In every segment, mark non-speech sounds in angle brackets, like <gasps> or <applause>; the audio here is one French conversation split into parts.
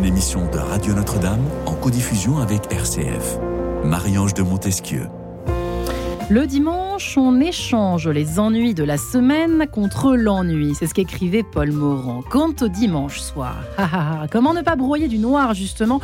Une émission de Radio Notre-Dame en codiffusion avec RCF. Marie-Ange de Montesquieu. Le dimanche, on échange les ennuis de la semaine contre l'ennui. C'est ce qu'écrivait Paul Morand. Quant au dimanche soir, <laughs> comment ne pas broyer du noir justement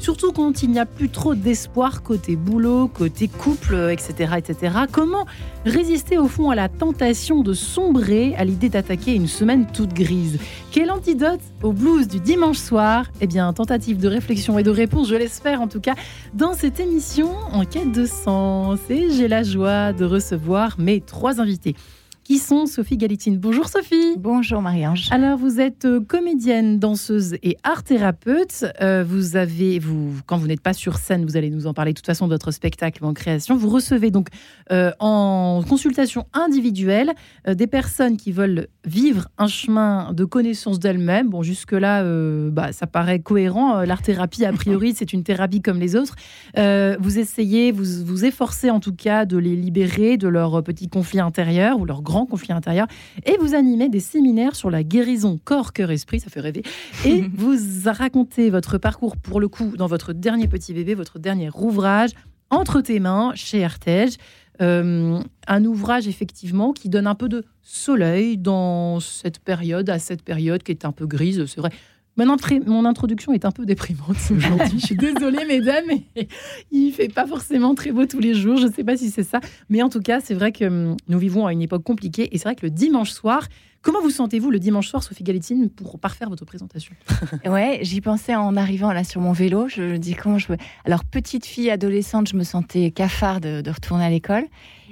Surtout quand il n'y a plus trop d'espoir côté boulot, côté couple, etc., etc. Comment résister au fond à la tentation de sombrer à l'idée d'attaquer une semaine toute grise? Quel antidote au blues du dimanche soir? Eh bien, tentative de réflexion et de réponse, je l'espère en tout cas, dans cette émission en quête de sens. Et j'ai la joie de recevoir mes trois invités qui sont Sophie Galitine. Bonjour Sophie. Bonjour Marie-Ange. Alors vous êtes euh, comédienne, danseuse et art thérapeute. Euh, vous avez, vous, quand vous n'êtes pas sur scène, vous allez nous en parler de toute façon de votre spectacle en création. Vous recevez donc euh, en consultation individuelle des personnes qui veulent vivre un chemin de connaissance d'elles-mêmes. Bon, jusque-là, bah, ça paraît cohérent. L'art thérapie, a priori, <laughs> c'est une thérapie comme les autres. vous essayez, vous vous efforcez en tout cas de les libérer de leurs petits conflits intérieurs ou leurs grands conflit intérieur. Et vous animez des séminaires sur la guérison corps, cœur, esprit, ça fait rêver. Et <laughs> vous racontez votre parcours, pour le coup, dans votre dernier petit bébé, votre dernier ouvrage, Entre tes mains, chez Artege. Euh, un ouvrage effectivement qui donne un peu de soleil dans cette période, à cette période qui est un peu grise, c'est vrai. Mon, introduction est un peu déprimante <laughs> aujourd'hui. Je suis désolée, mesdames, mais il fait pas forcément très beau tous les jours. Je ne sais pas si c'est ça. Mais en tout cas, c'est vrai que hum, nous vivons à une époque compliquée. Et c'est vrai que le dimanche soir, comment vous sentez-vous le dimanche soir, Sophie Galitine, pour parfaire votre présentation? <laughs> Ouais, j'y pensais en arrivant là sur mon vélo. Je dis comment je. Alors, petite fille, adolescente, je me sentais cafard de, retourner à l'école.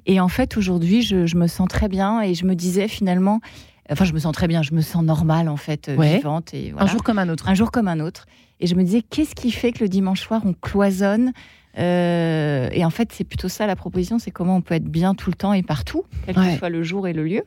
Et en fait, aujourd'hui, je, me sens très bien. Et je me disais finalement, Enfin, je me sens très bien, je me sens normale en fait, euh, vivante. Et Un jour comme un autre. Un jour comme un autre. Et je me disais, qu'est-ce qui fait que le dimanche soir, on cloisonne euh, Et en fait, c'est plutôt ça la proposition, c'est comment on peut être bien tout le temps et partout, quel que soit le jour et le lieu.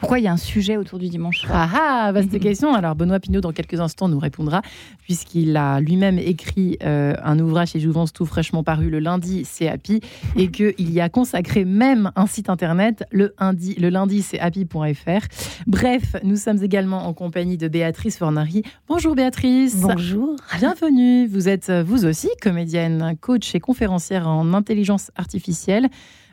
Pourquoi il y a un sujet autour du dimanche soir Ah ah, vaste question. Alors Benoît Pinault, dans quelques instants, nous répondra, puisqu'il a lui-même écrit euh, un ouvrage chez Jouvence tout fraîchement paru le lundi, c'est Happy, et <laughs> qu'il y a consacré même un site internet, le, lundi, le lundi c'est happy.fr. Bref, nous sommes également en compagnie de Béatrice Fornari. Bonjour Béatrice. Bonjour. Bienvenue. Vous êtes vous aussi comédienne, coach et conférencière en intelligence artificielle.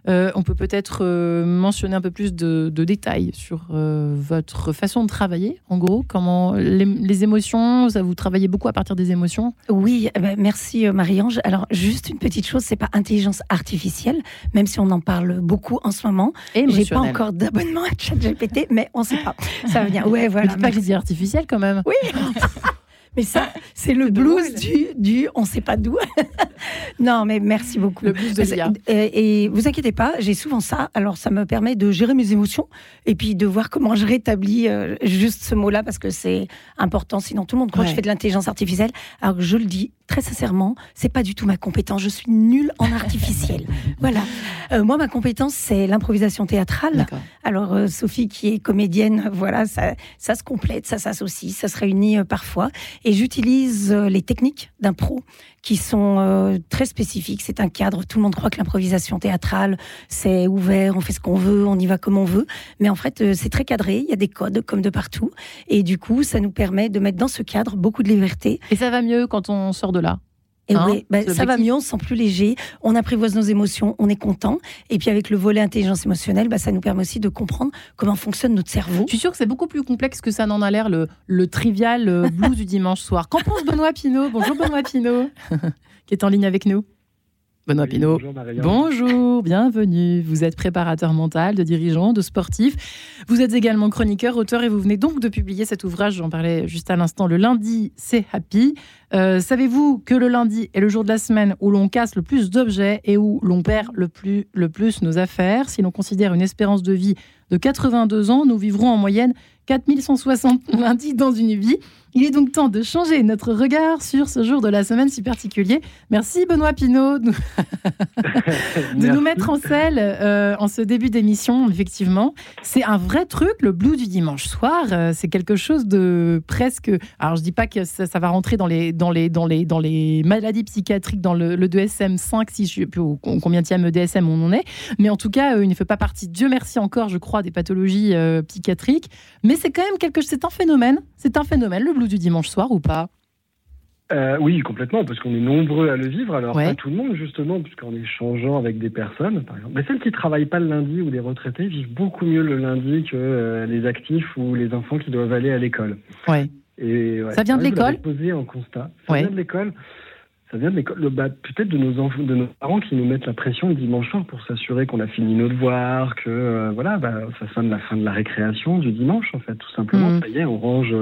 Euh, on peut peut-être euh, mentionner un peu plus de, détails sur euh, votre façon de travailler, en gros, comment les, émotions, ça vous travaillez beaucoup à partir des émotions? Oui, eh ben, merci Marie-Ange. Alors juste une petite chose, c'est pas intelligence artificielle, même si on en parle beaucoup en ce moment. J'ai pas encore d'abonnement à ChatGPT, mais on sait pas. Ça va bien. <laughs> Ouais, voilà. Mais pas que j'ai dit artificiel quand même. Oui. <laughs> Mais ça, c'est le blues du, du on sait pas d'où. Non, mais merci beaucoup. Le blues de l'IA. Et, et, vous inquiétez pas, j'ai souvent ça. Alors, ça me permet de gérer mes émotions et puis de voir comment je rétablis euh, juste ce mot-là parce que c'est important. Sinon, tout le monde croit que je fais de l'intelligence artificielle. Alors, je le dis très sincèrement, c'est pas du tout ma compétence. Je suis nulle en artificiel. <laughs> voilà. Euh, moi, ma compétence, c'est l'improvisation théâtrale. Alors, euh, Sophie, qui est comédienne, voilà, ça, ça se complète, ça s'associe, ça se réunit parfois. Et j'utilise euh, les techniques d'impro qui sont euh, très spécifiques. C'est un cadre. Tout le monde croit que l'improvisation théâtrale, c'est ouvert, on fait ce qu'on veut, on y va comme on veut. Mais en fait, euh, c'est très cadré. Il y a des codes comme de partout. Et du coup, ça nous permet de mettre dans ce cadre beaucoup de liberté. Et ça va mieux quand on sort de là et hein, oui, bah, ça va mieux, on se sent plus léger, on apprivoise nos émotions, on est content. Et puis avec le volet intelligence émotionnelle, bah, ça nous permet aussi de comprendre comment fonctionne notre cerveau. Je suis sûre que c'est beaucoup plus complexe que ça n'en a l'air, le, le trivial euh, blues du dimanche soir. Qu'en pense Benoît Pinault? Bonjour Benoît Pinault, <laughs> qui est en ligne avec nous. Benoît Pinault. Bonjour, bienvenue. Vous êtes préparateur mental, de dirigeant, de sportif. Vous êtes également chroniqueur, auteur et vous venez donc de publier cet ouvrage, j'en parlais juste à l'instant, le lundi, c'est happy. Euh, savez-vous que le lundi est le jour de la semaine où l'on casse le plus d'objets et où l'on perd le plus, le plus nos affaires? Si l'on considère une espérance de vie de 82 ans, nous vivrons en moyenne 4160 lundis dans une vie. Il est donc temps de changer notre regard sur ce jour de la semaine si particulier. Merci Benoît Pinault de, nous <laughs> mettre en selle euh, en ce début d'émission, effectivement. C'est un vrai truc, le blues du dimanche soir. Euh, c'est quelque chose de presque... Alors je dis pas que ça, va rentrer dans les, dans, les, dans, les, dans les maladies psychiatriques, dans le, DSM-5, si je sais plus combien de DSM on en est. Mais en tout cas, euh, il ne fait pas partie, Dieu merci encore, je crois, des pathologies psychiatriques. Mais c'est quand même quelque c'est un phénomène. C'est un phénomène, le blues du dimanche soir ou pas euh, oui, complètement, parce qu'on est nombreux à le vivre. Alors, pas tout le monde, justement, puisqu'en échangeant avec des personnes, par exemple. Mais celles qui travaillent pas le lundi ou les retraités vivent beaucoup mieux le lundi que euh, les actifs ou les enfants qui doivent aller à l'école. Ouais. Et, ça vient de l'école posé en constat. Ça vient de l'école. Ça vient de l'école. Bah, peut-être de nos enfants, de nos parents qui nous mettent la pression le dimanche soir pour s'assurer qu'on a fini nos devoirs, que euh, voilà, bah, ça sonne la fin de la récréation du dimanche, en fait, tout simplement. Mmh. Ça y est, on range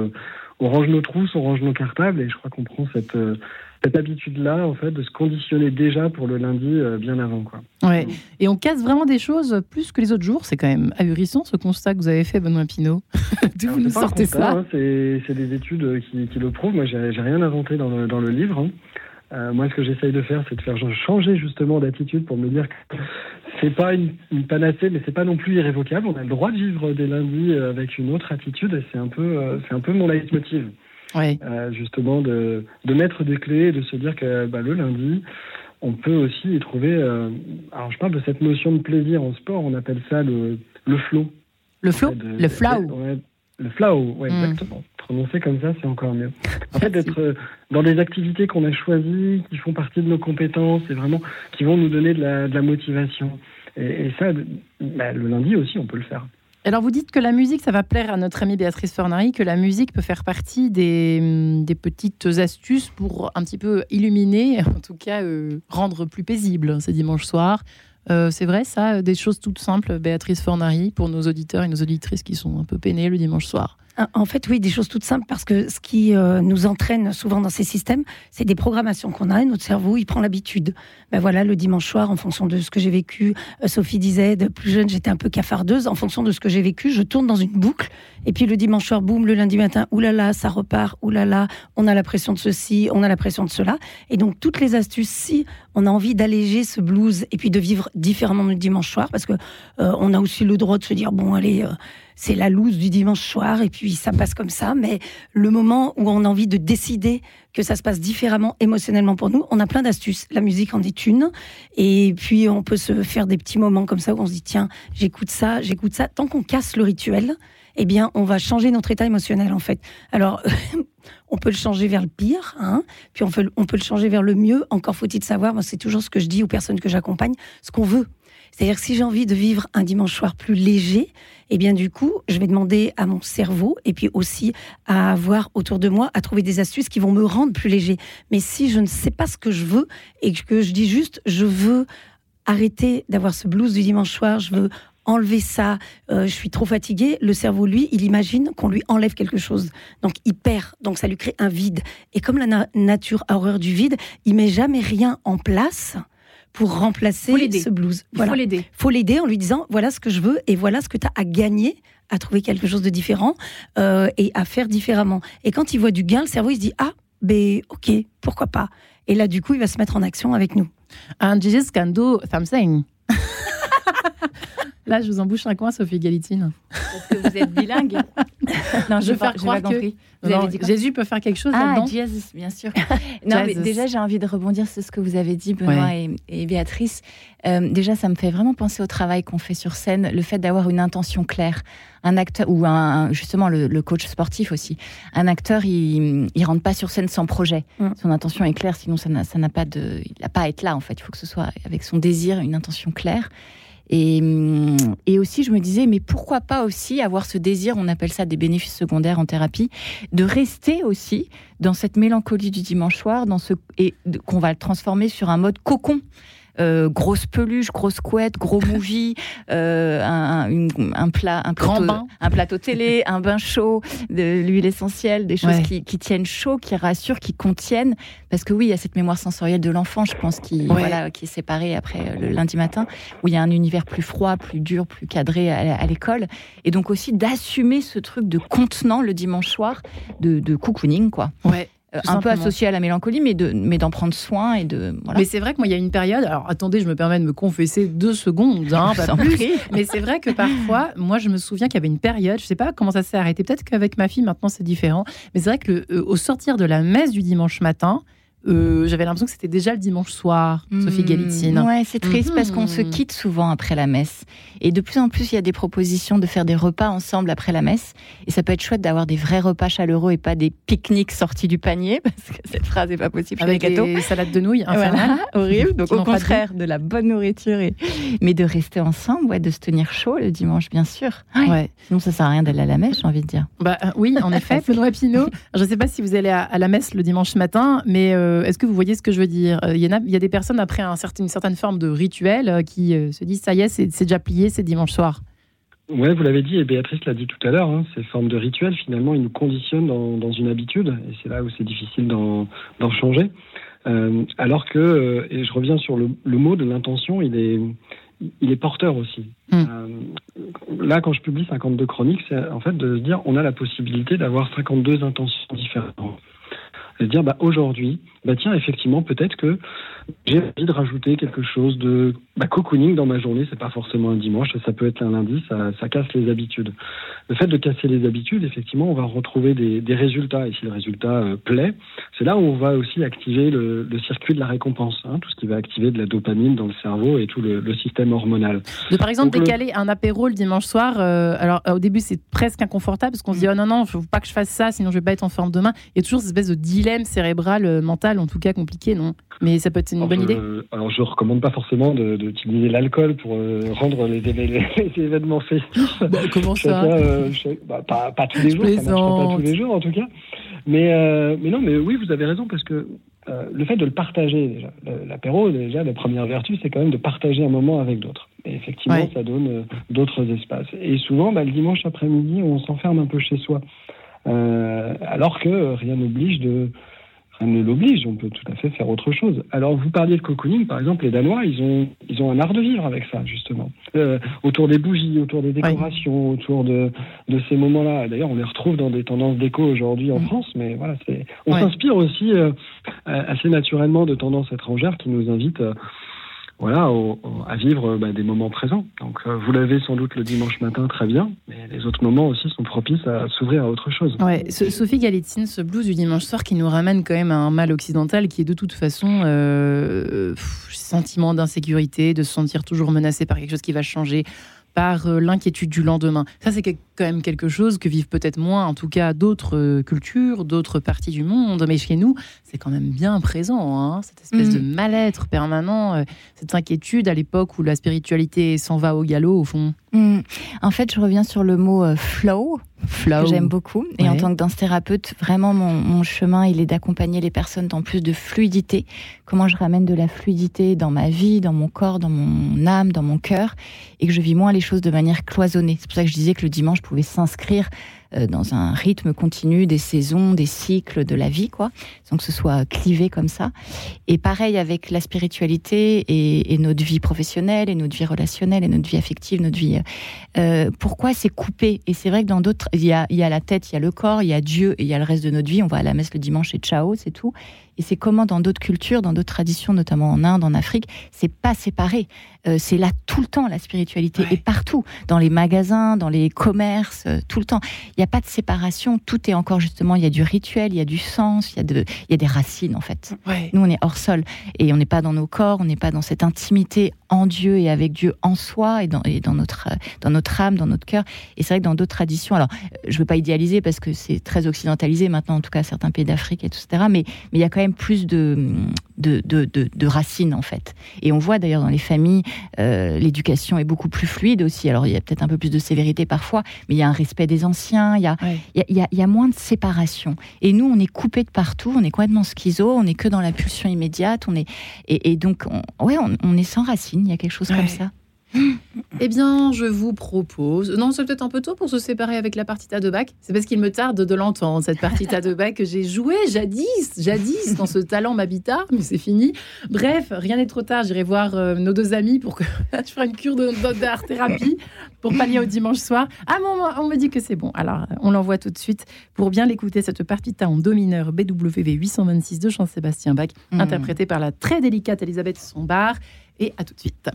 on range nos trousses, on range nos cartables, et je crois qu'on prend cette, euh, cette habitude-là, en fait, de se conditionner déjà pour le lundi euh, bien avant. Quoi. Ouais. Et on casse vraiment des choses plus que les autres jours. C'est quand même ahurissant ce constat que vous avez fait, Benoît Pinault. <laughs> D'où vous nous sortez ça hein, C'est des études qui, qui, le prouvent. Moi, j'ai rien inventé dans le, dans le livre. Hein. Euh, moi, ce que j'essaye de faire, c'est de faire changer justement d'attitude pour me dire que c'est pas une, panacée, mais c'est pas non plus irrévocable. On a le droit de vivre des lundis euh, avec une autre attitude, et c'est un peu, euh, c'est un peu mon leitmotiv. Oui. justement, de, de mettre des clés, de se dire que bah, le lundi, on peut aussi y trouver. alors, je parle de cette notion de plaisir en sport. On appelle ça le, le flow. Le flow, le flow. Le flow, oui, mm. exactement. Prononcer comme ça, c'est encore mieux. En fait, d'être euh, dans des activités qu'on a choisies, qui font partie de nos compétences et vraiment qui vont nous donner de la, de la motivation. Et, ça, bah, le lundi aussi, on peut le faire. Alors, vous dites que la musique, ça va plaire à notre amie Béatrice Fornari, que la musique peut faire partie des, mm, des petites astuces pour un petit peu illuminer, <laughs> en tout cas euh, rendre plus paisible ce dimanche soir, euh, c'est vrai, ça, des choses toutes simples, Béatrice Fornari, pour nos auditeurs et nos auditrices qui sont un peu peinés le dimanche soir. En fait, oui, des choses toutes simples parce que ce qui euh, nous entraîne souvent dans ces systèmes, c'est des programmations qu'on a et notre cerveau, il prend l'habitude. Ben voilà, le dimanche soir, en fonction de ce que j'ai vécu, euh, Sophie disait, de plus jeune, j'étais un peu cafardeuse. En fonction de ce que j'ai vécu, je tourne dans une boucle. Et puis le dimanche soir, boum, le lundi matin, oulala, ça repart, oulala, on a la pression de ceci, on a la pression de cela. Et donc, toutes les astuces, si on a envie d'alléger ce blues et puis de vivre différemment le dimanche soir, parce que euh, on a aussi le droit de se dire, bon, allez, c'est la loose du dimanche soir et puis ça passe comme ça. Mais le moment où on a envie de décider que ça se passe différemment émotionnellement pour nous, on a plein d'astuces. La musique en est une. Et puis on peut se faire des petits moments comme ça où on se dit tiens, j'écoute ça, j'écoute ça. Tant qu'on casse le rituel, eh bien, on va changer notre état émotionnel en fait. Alors, <laughs> on peut le changer vers le pire, hein, puis on peut, le changer vers le mieux. Encore faut-il savoir, moi c'est toujours ce que je dis aux personnes que j'accompagne, ce qu'on veut. C'est-à-dire que si j'ai envie de vivre un dimanche soir plus léger, eh bien du coup, je vais demander à mon cerveau et puis aussi à avoir autour de moi à trouver des astuces qui vont me rendre plus léger. Mais si je ne sais pas ce que je veux et que je dis juste je veux arrêter d'avoir ce blues du dimanche soir, je veux enlever ça, euh, je suis trop fatiguée, le cerveau, lui, il imagine qu'on lui enlève quelque chose. Donc il perd, donc ça lui crée un vide. Et comme la nature a horreur du vide, il met jamais rien en place pour remplacer ce blues. Voilà. faut l'aider. faut l'aider en lui disant voilà ce que je veux et voilà ce que tu as à gagner à trouver quelque chose de différent euh, et à faire différemment. Et quand il voit du gain, le cerveau il se dit ah ben ok pourquoi pas. Et là du coup il va se mettre en action avec nous. And Jesus can do something. Là, je vous embouche un coin, Sophie Galitine. Parce que vous êtes bilingue. <laughs> non, je vais faire croire que Jésus peut faire quelque chose ah, là-dedans. Jésus, bien sûr. non, mais déjà, j'ai envie de rebondir sur ce que vous avez dit, Benoît et, Béatrice. Euh, déjà, ça me fait vraiment penser au travail qu'on fait sur scène, le fait d'avoir une intention claire. Un acteur, ou un, justement le, coach sportif aussi. Un acteur, il, il rentre pas sur scène sans projet. Mm. Son intention est claire, sinon ça n'a pas de, il n'a pas à être là en fait. Il faut que ce soit avec son désir, une intention claire. Et, et, aussi, je me disais, mais pourquoi pas aussi avoir ce désir, on appelle ça des bénéfices secondaires en thérapie, de rester aussi dans cette mélancolie du dimanche soir, dans ce, et qu'on va le transformer sur un mode cocon. Euh, grosse peluche, grosse couette, gros <laughs> movie, euh, un, plat, un plateau, un plateau télé, <laughs> un bain chaud, de l'huile essentielle, des choses qui, tiennent chaud, qui rassurent, qui contiennent. Parce que oui, il y a cette mémoire sensorielle de l'enfant, je pense, qui, voilà, qui est séparée après euh, le lundi matin, où il y a un univers plus froid, plus dur, plus cadré à, l'école. Et donc aussi d'assumer ce truc de contenant le dimanche soir, de, de cocooning, quoi. Ouais. Un peu associé à la mélancolie, mais de mais d'en prendre soin et de. Mais c'est vrai que moi, il y a une période. Alors attendez, je me permets de me confesser deux secondes, hein, pas plus. mais c'est vrai que parfois, moi, je me souviens qu'il y avait une période. Je sais pas comment ça s'est arrêté. Peut-être qu'avec ma fille maintenant c'est différent. Mais c'est vrai que euh, au sortir de la messe du dimanche matin, euh, j'avais l'impression que c'était déjà le dimanche soir, Sophie hmm. Galitzine. Ouais, c'est triste parce qu'on se hmm. quitte souvent après la messe. Et de plus en plus, il y a des propositions de faire des repas ensemble après la messe. Et ça peut être chouette d'avoir des vrais repas chaleureux et pas des pique-niques sortis du panier, <laughs> parce que cette phrase n'est pas possible Avec les des salades de nouilles, voilà, <laughs> horrible. Donc au contraire, de la bonne nourriture, et... mais de rester ensemble, ouais, de se tenir chaud le dimanche, bien sûr. Ouais. Sinon, ça sert à rien d'aller à la messe, j'ai envie de dire. Bah euh, oui, en <laughs> effet, Benoît Pinot. Je ne sais pas si vous allez à, la messe le dimanche matin, mais euh, est-ce que vous voyez ce que je veux dire? Il y, a, il y a des personnes après un certain, une certaine forme de rituel euh, qui se disent ça y est, c'est déjà plié, c'est dimanche soir. Oui, vous l'avez dit, et Béatrice l'a dit tout à l'heure, hein, ces formes de rituel, finalement, ils nous conditionnent dans, une habitude, et c'est là où c'est difficile d'en changer. alors que, et je reviens sur le, le mot de l'intention, il est, il est porteur aussi. Hmm. Euh, là, quand je publie 52 chroniques, c'est en fait de se dire on a la possibilité d'avoir 52 intentions différentes de dire bah, aujourd'hui, bah, tiens, effectivement, peut-être que j'ai envie de rajouter quelque chose de bah, cocooning dans ma journée. C'est pas forcément un dimanche, ça peut être un lundi, ça, ça, casse les habitudes. Le fait de casser les habitudes, effectivement, on va retrouver des, des résultats. Et si le résultat euh, plaît, c'est là où on va aussi activer le, le circuit de la récompense, hein, tout ce qui va activer de la dopamine dans le cerveau et tout le, le système hormonal. De, par exemple, décaler un apéro le dimanche soir, euh, alors au début c'est presque inconfortable parce qu'on se dit mm. oh non non, faut pas que je fasse ça, sinon je vais pas être en forme demain. Il y a toujours cette espèce de dilemme cérébral, euh, mental, en tout cas compliqué, non? Mais ça peut être une bonne idée. Alors je recommande pas forcément d'utiliser l'alcool pour rendre <laughs> les, événements festifs. Bah, comment ça bah, pas, pas, tous les jours, ça marche pas tous les jours en tout cas. Mais, euh, mais non, mais oui, vous avez raison, parce que euh, le fait de le partager, déjà, l'apéro, déjà, la première vertu, c'est quand même de partager un moment avec d'autres. Et effectivement, ça donne euh, d'autres espaces. Et souvent, bah, le dimanche après-midi, on s'enferme un peu chez soi. alors que rien n'oblige de rien ne l'oblige, on peut tout à fait faire autre chose. Alors vous parliez de cocooning, par exemple, les Danois, ils ont, ils ont un art de vivre avec ça, justement. Euh, autour des bougies, autour des décorations, autour de, de ces moments-là. D'ailleurs, on les retrouve dans des tendances déco aujourd'hui en mm. France, mais voilà, c'est, on s'inspire aussi euh, assez naturellement de tendances étrangères qui nous invitent euh, voilà, à vivre bah, des moments présents. Donc, euh, vous l'avez sans doute le dimanche matin, très bien, mais les autres moments aussi sont propices à s'ouvrir à autre chose. Ouais, Sophie Galitzine, ce blues du dimanche soir qui nous ramène quand même à un mal occidental qui est de toute façon euh, sentiment d'insécurité, de se sentir toujours menacé par quelque chose qui va changer, par euh, l'inquiétude du lendemain. Ça, c'est quand même quelque chose que vivent peut-être moins, en tout cas, d'autres euh, cultures, d'autres parties du monde. Mais chez nous, c'est quand même bien présent, hein, cette espèce de mm. mal-être permanent, euh, cette inquiétude à l'époque où la spiritualité s'en va au galop, au fond. Mm. En fait, je reviens sur le mot flow. Flow. que j'aime beaucoup. Et en tant que danse thérapeute, vraiment, mon, mon chemin, il est d'accompagner les personnes dans plus de fluidité. Comment je ramène de la fluidité dans ma vie, dans mon corps, dans mon âme, dans mon cœur, et que je vis moins les choses de manière cloisonnée. C'est pour ça que je disais que le dimanche pouvait s'inscrire euh, dans un rythme continu des saisons, des cycles de la vie, quoi, sans que ce soit clivé comme ça. Et pareil avec la spiritualité et, notre vie professionnelle, et notre vie relationnelle, et notre vie affective, notre vie. Euh, pourquoi c'est coupé? Et c'est vrai que dans d'autres, il y a la tête, il y a le corps, il y a Dieu, et il y a le reste de notre vie. On va à la messe le dimanche et ciao, c'est tout. Et c'est comment dans d'autres cultures, dans d'autres traditions, notamment en Inde, en Afrique, c'est pas séparé. Euh, c'est là tout le temps la spiritualité et partout, dans les magasins, dans les commerces, euh, tout le temps. Il n'y a pas de séparation. Tout est encore justement. Il y a du rituel, il y a du sens, il y a de, il y a des racines en fait. Nous, on est hors sol et on n'est pas dans nos corps, on n'est pas dans cette intimité en Dieu et avec Dieu en soi et dans, et dans notre dans notre âme, dans notre cœur. Et c'est vrai que dans d'autres traditions, alors je ne veux pas idéaliser parce que c'est très occidentalisé maintenant, en tout cas certains pays d'Afrique, et etc. Mais mais il y a quand même plus de, de, de, racines, en fait. Et on voit d'ailleurs dans les familles, euh, l'éducation est beaucoup plus fluide aussi. Alors, il y a peut-être un peu plus de sévérité parfois, mais il y a un respect des anciens, il y a, il, y a, il y a moins de séparation. Et nous, on est coupé de partout, on est complètement schizo, on est que dans la pulsion immédiate, on est, et, donc, on, ouais, on, est sans racines, il y a quelque chose comme ça. <gasps> Eh bien, je vous propose. Non, c'est peut-être un peu tôt pour se séparer avec la partita de bac. C'est parce qu'il me tarde de l'entendre, cette partita de bac que j'ai jouée jadis, jadis, dans ce talent m'habita, mais c'est fini. Bref, rien n'est trop tard. J'irai voir euh, nos deux amis pour que <laughs> je fasse une cure d'art thérapie pour pallier au dimanche soir. Ah, bon, on me dit que c'est bon. Alors, on l'envoie tout de suite pour bien l'écouter, cette partita en do mineur BWV 826 de Jean-Sébastien Bach, mmh. interprétée par la très délicate Elisabeth Sombar. Et à tout de suite.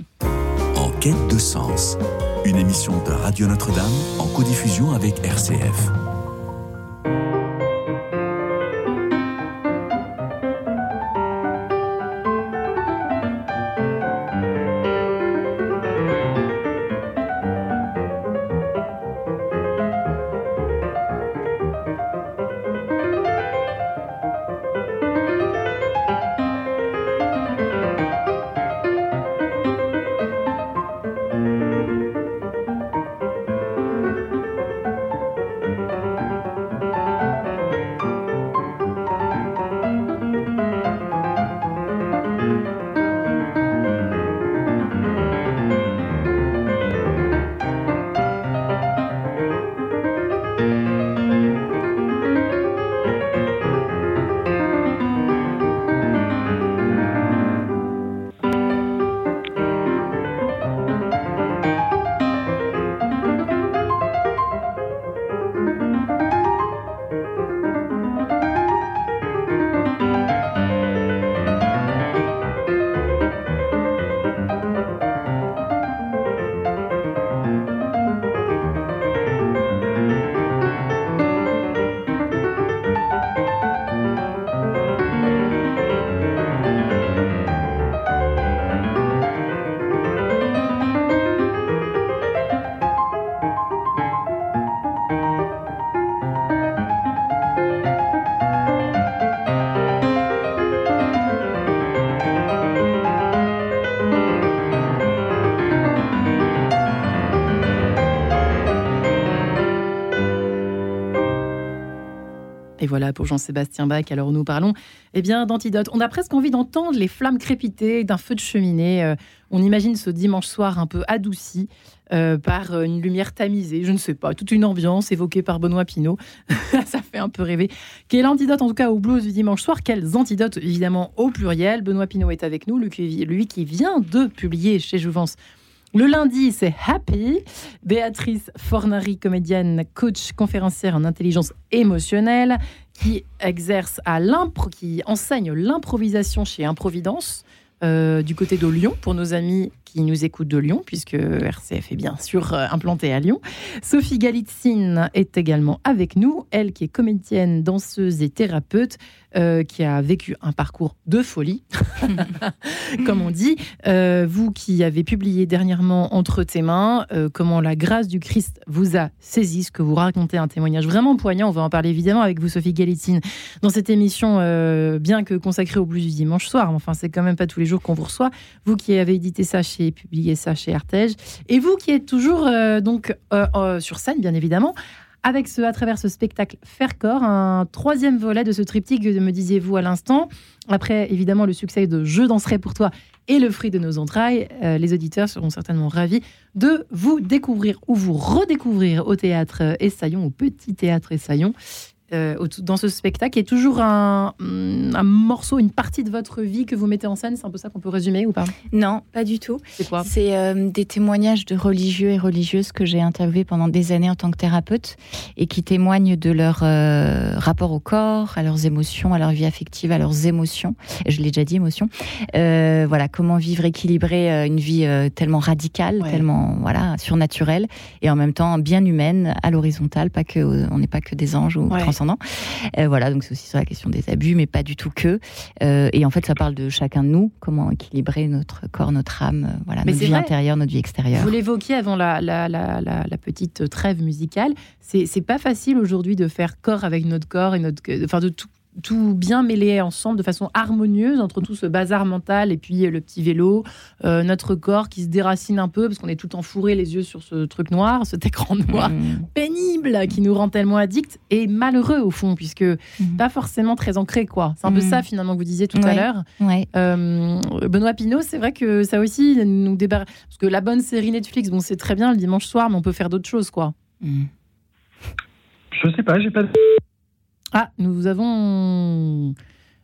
Quête de sens, une émission de Radio Notre-Dame en codiffusion avec RCF. Voilà, pour Jean-Sébastien Bach, alors nous parlons eh bien, d'antidote. On a presque envie d'entendre les flammes crépiter d'un feu de cheminée. Euh, on imagine ce dimanche soir un peu adouci euh, par euh, une lumière tamisée, je ne sais pas, toute une ambiance évoquée par Benoît Pinault. <laughs> Ça fait un peu rêver. Quel antidote en tout cas au blues du dimanche soir Quels antidotes évidemment au pluriel? Benoît Pinault est avec nous, lui qui vient de publier chez Jouvence le lundi, c'est Happy. Béatrice Fornari, comédienne, coach, conférencière en intelligence émotionnelle, qui exerce à l'impro, qui enseigne l'improvisation chez Improvidence. Euh, du côté de Lyon, pour nos amis qui nous écoutent de Lyon, puisque RCF est bien sûr euh, implanté à Lyon. Sophie Galitzine est également avec nous, elle qui est comédienne, danseuse et thérapeute. Euh, qui a vécu un parcours de folie, <laughs> <laughs> comme on dit. Euh, vous qui avez publié dernièrement Entre tes mains, euh, comment la grâce du Christ vous a saisi, ce que vous racontez, un témoignage vraiment poignant. On va en parler évidemment avec vous, Sophie Galitine, dans cette émission, bien que consacrée au blues du dimanche soir. Enfin, c'est quand même pas tous les jours qu'on vous reçoit. Vous qui avez édité ça chez, publié ça chez Artege, et vous qui êtes toujours donc sur scène, bien évidemment avec ce, à travers ce spectacle Faire corps, un troisième volet de ce triptyque, me disiez-vous à l'instant. Après, évidemment, le succès de Je danserai pour toi et le fruit de nos entrailles, euh, les auditeurs seront certainement ravis de vous découvrir ou vous redécouvrir au théâtre Essaillon, au petit théâtre Essaillon. Euh, dans ce spectacle est toujours un, mm, un, morceau, une partie de votre vie que vous mettez en scène C'est un peu ça qu'on peut résumer ou pas? Non, pas du tout. C'est quoi? C'est euh, des témoignages de religieux et religieuses que j'ai interviewés pendant des années en tant que thérapeute et qui témoignent de leur euh, rapport au corps, à leurs émotions, à leur vie affective, à leurs émotions. Je l'ai déjà dit, émotions. voilà, comment vivre équilibré une vie tellement radicale, tellement voilà surnaturelle et en même temps bien humaine, à l'horizontale, pas que on n'est pas que des anges ou euh, voilà, donc c'est aussi sur la question des abus, mais pas du tout que. Euh, et en fait, ça parle de chacun de nous, comment équilibrer notre corps, notre âme, euh, voilà, notre vie intérieure, notre vie extérieure. Vous l'évoquiez avant la, la, la, la, petite trêve musicale. C'est pas facile aujourd'hui de faire corps avec notre corps et notre, enfin de tout tout bien mêlé ensemble de façon harmonieuse entre tout ce bazar mental et puis le petit vélo, euh, notre corps qui se déracine un peu parce qu'on est tout enfouré les yeux sur ce truc noir, <laughs> cet écran noir mmh. pénible qui nous rend tellement addicts et malheureux au fond puisque mmh. pas forcément très ancré quoi. C'est un peu mmh. ça finalement que vous disiez tout à l'heure. Euh, Benoît Pinault, c'est vrai que ça aussi nous débarrasse parce que la bonne série Netflix, bon c'est très bien le dimanche soir, mais on peut faire d'autres choses quoi. Je sais pas, j'ai pas. Ah, nous avons.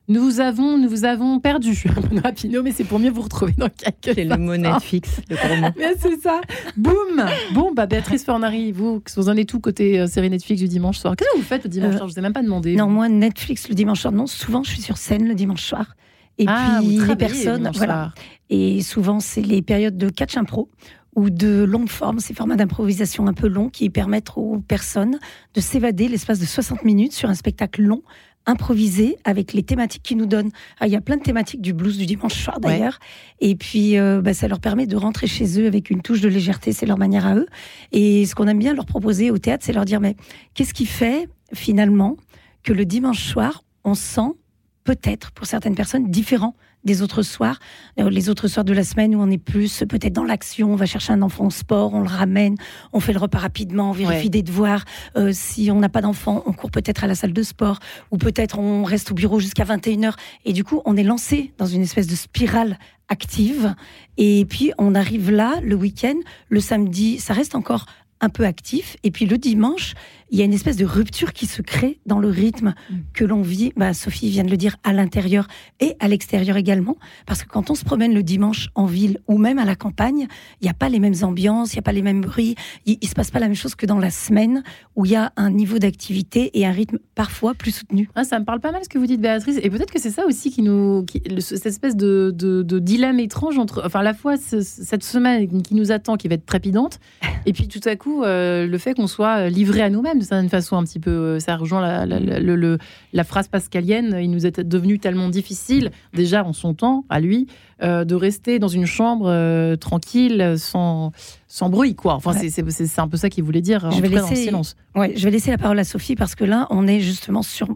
Nous vous avons, nous vous avons perdu, <laughs> mais c'est pour mieux vous retrouver dans quelques C'est le mot Netflix, le gros <laughs> c'est ça. Boum Bon, bah, Béatrice Fornari, vous, vous en êtes tout côté euh, série Netflix du dimanche soir? Qu'est-ce que vous faites le dimanche euh, soir? Je ne vous ai même pas demandé. Non, moi, Netflix le dimanche soir, non. Souvent, je suis sur scène le dimanche soir. Et ah, puis, les personnes. Voilà. Et souvent, c'est les périodes de catch impro ou de longue forme, ces formats d'improvisation un peu longs qui permettent aux personnes de s'évader l'espace de 60 minutes sur un spectacle long, improvisé, avec les thématiques qu'ils nous donnent. Ah, il y a plein de thématiques du blues du dimanche soir d'ailleurs. Et puis, euh, bah, ça leur permet de rentrer chez eux avec une touche de légèreté, c'est leur manière à eux. Et ce qu'on aime bien leur proposer au théâtre, c'est leur dire, mais qu'est-ce qui fait finalement que le dimanche soir, on sent peut-être pour certaines personnes différent des autres soirs. Euh, les autres soirs de la semaine où on est plus peut-être dans l'action, on va chercher un enfant au sport, on le ramène, on fait le repas rapidement, on vérifie des devoirs. Euh, si on n'a pas d'enfant, on court peut-être à la salle de sport ou peut-être on reste au bureau jusqu'à 21h. Et du coup, on est lancé dans une espèce de spirale active. Et puis, on arrive là, le week-end, le samedi, ça reste encore un peu actif. Et puis le dimanche, il y a une espèce de rupture qui se crée dans le rythme mm. que l'on vit. Bah, Sophie vient de le dire à l'intérieur et à l'extérieur également. Parce que quand on se promène le dimanche en ville ou même à la campagne, il n'y a pas les mêmes ambiances, il n'y a pas les mêmes bruits. Il ne se passe pas la même chose que dans la semaine où il y a un niveau d'activité et un rythme parfois plus soutenu. Ah, ça me parle pas mal ce que vous dites, Béatrice. Et peut-être que c'est ça aussi qui nous. cette espèce de, de, dilemme étrange entre. Enfin, à la fois cette semaine qui nous attend, qui va être trépidante, et puis tout à coup, euh, le fait qu'on soit livré à nous-mêmes de certaine façon un petit peu. Euh, ça rejoint la, la, le, la, phrase pascalienne. Il nous est devenu tellement difficile, déjà en son temps, à lui, euh, de rester dans une chambre euh, tranquille, sans, sans bruit, quoi. Enfin, c'est un peu ça qu'il voulait dire. Je vais laisser, silence. Ouais, je vais laisser la parole à Sophie parce que là, on est justement sur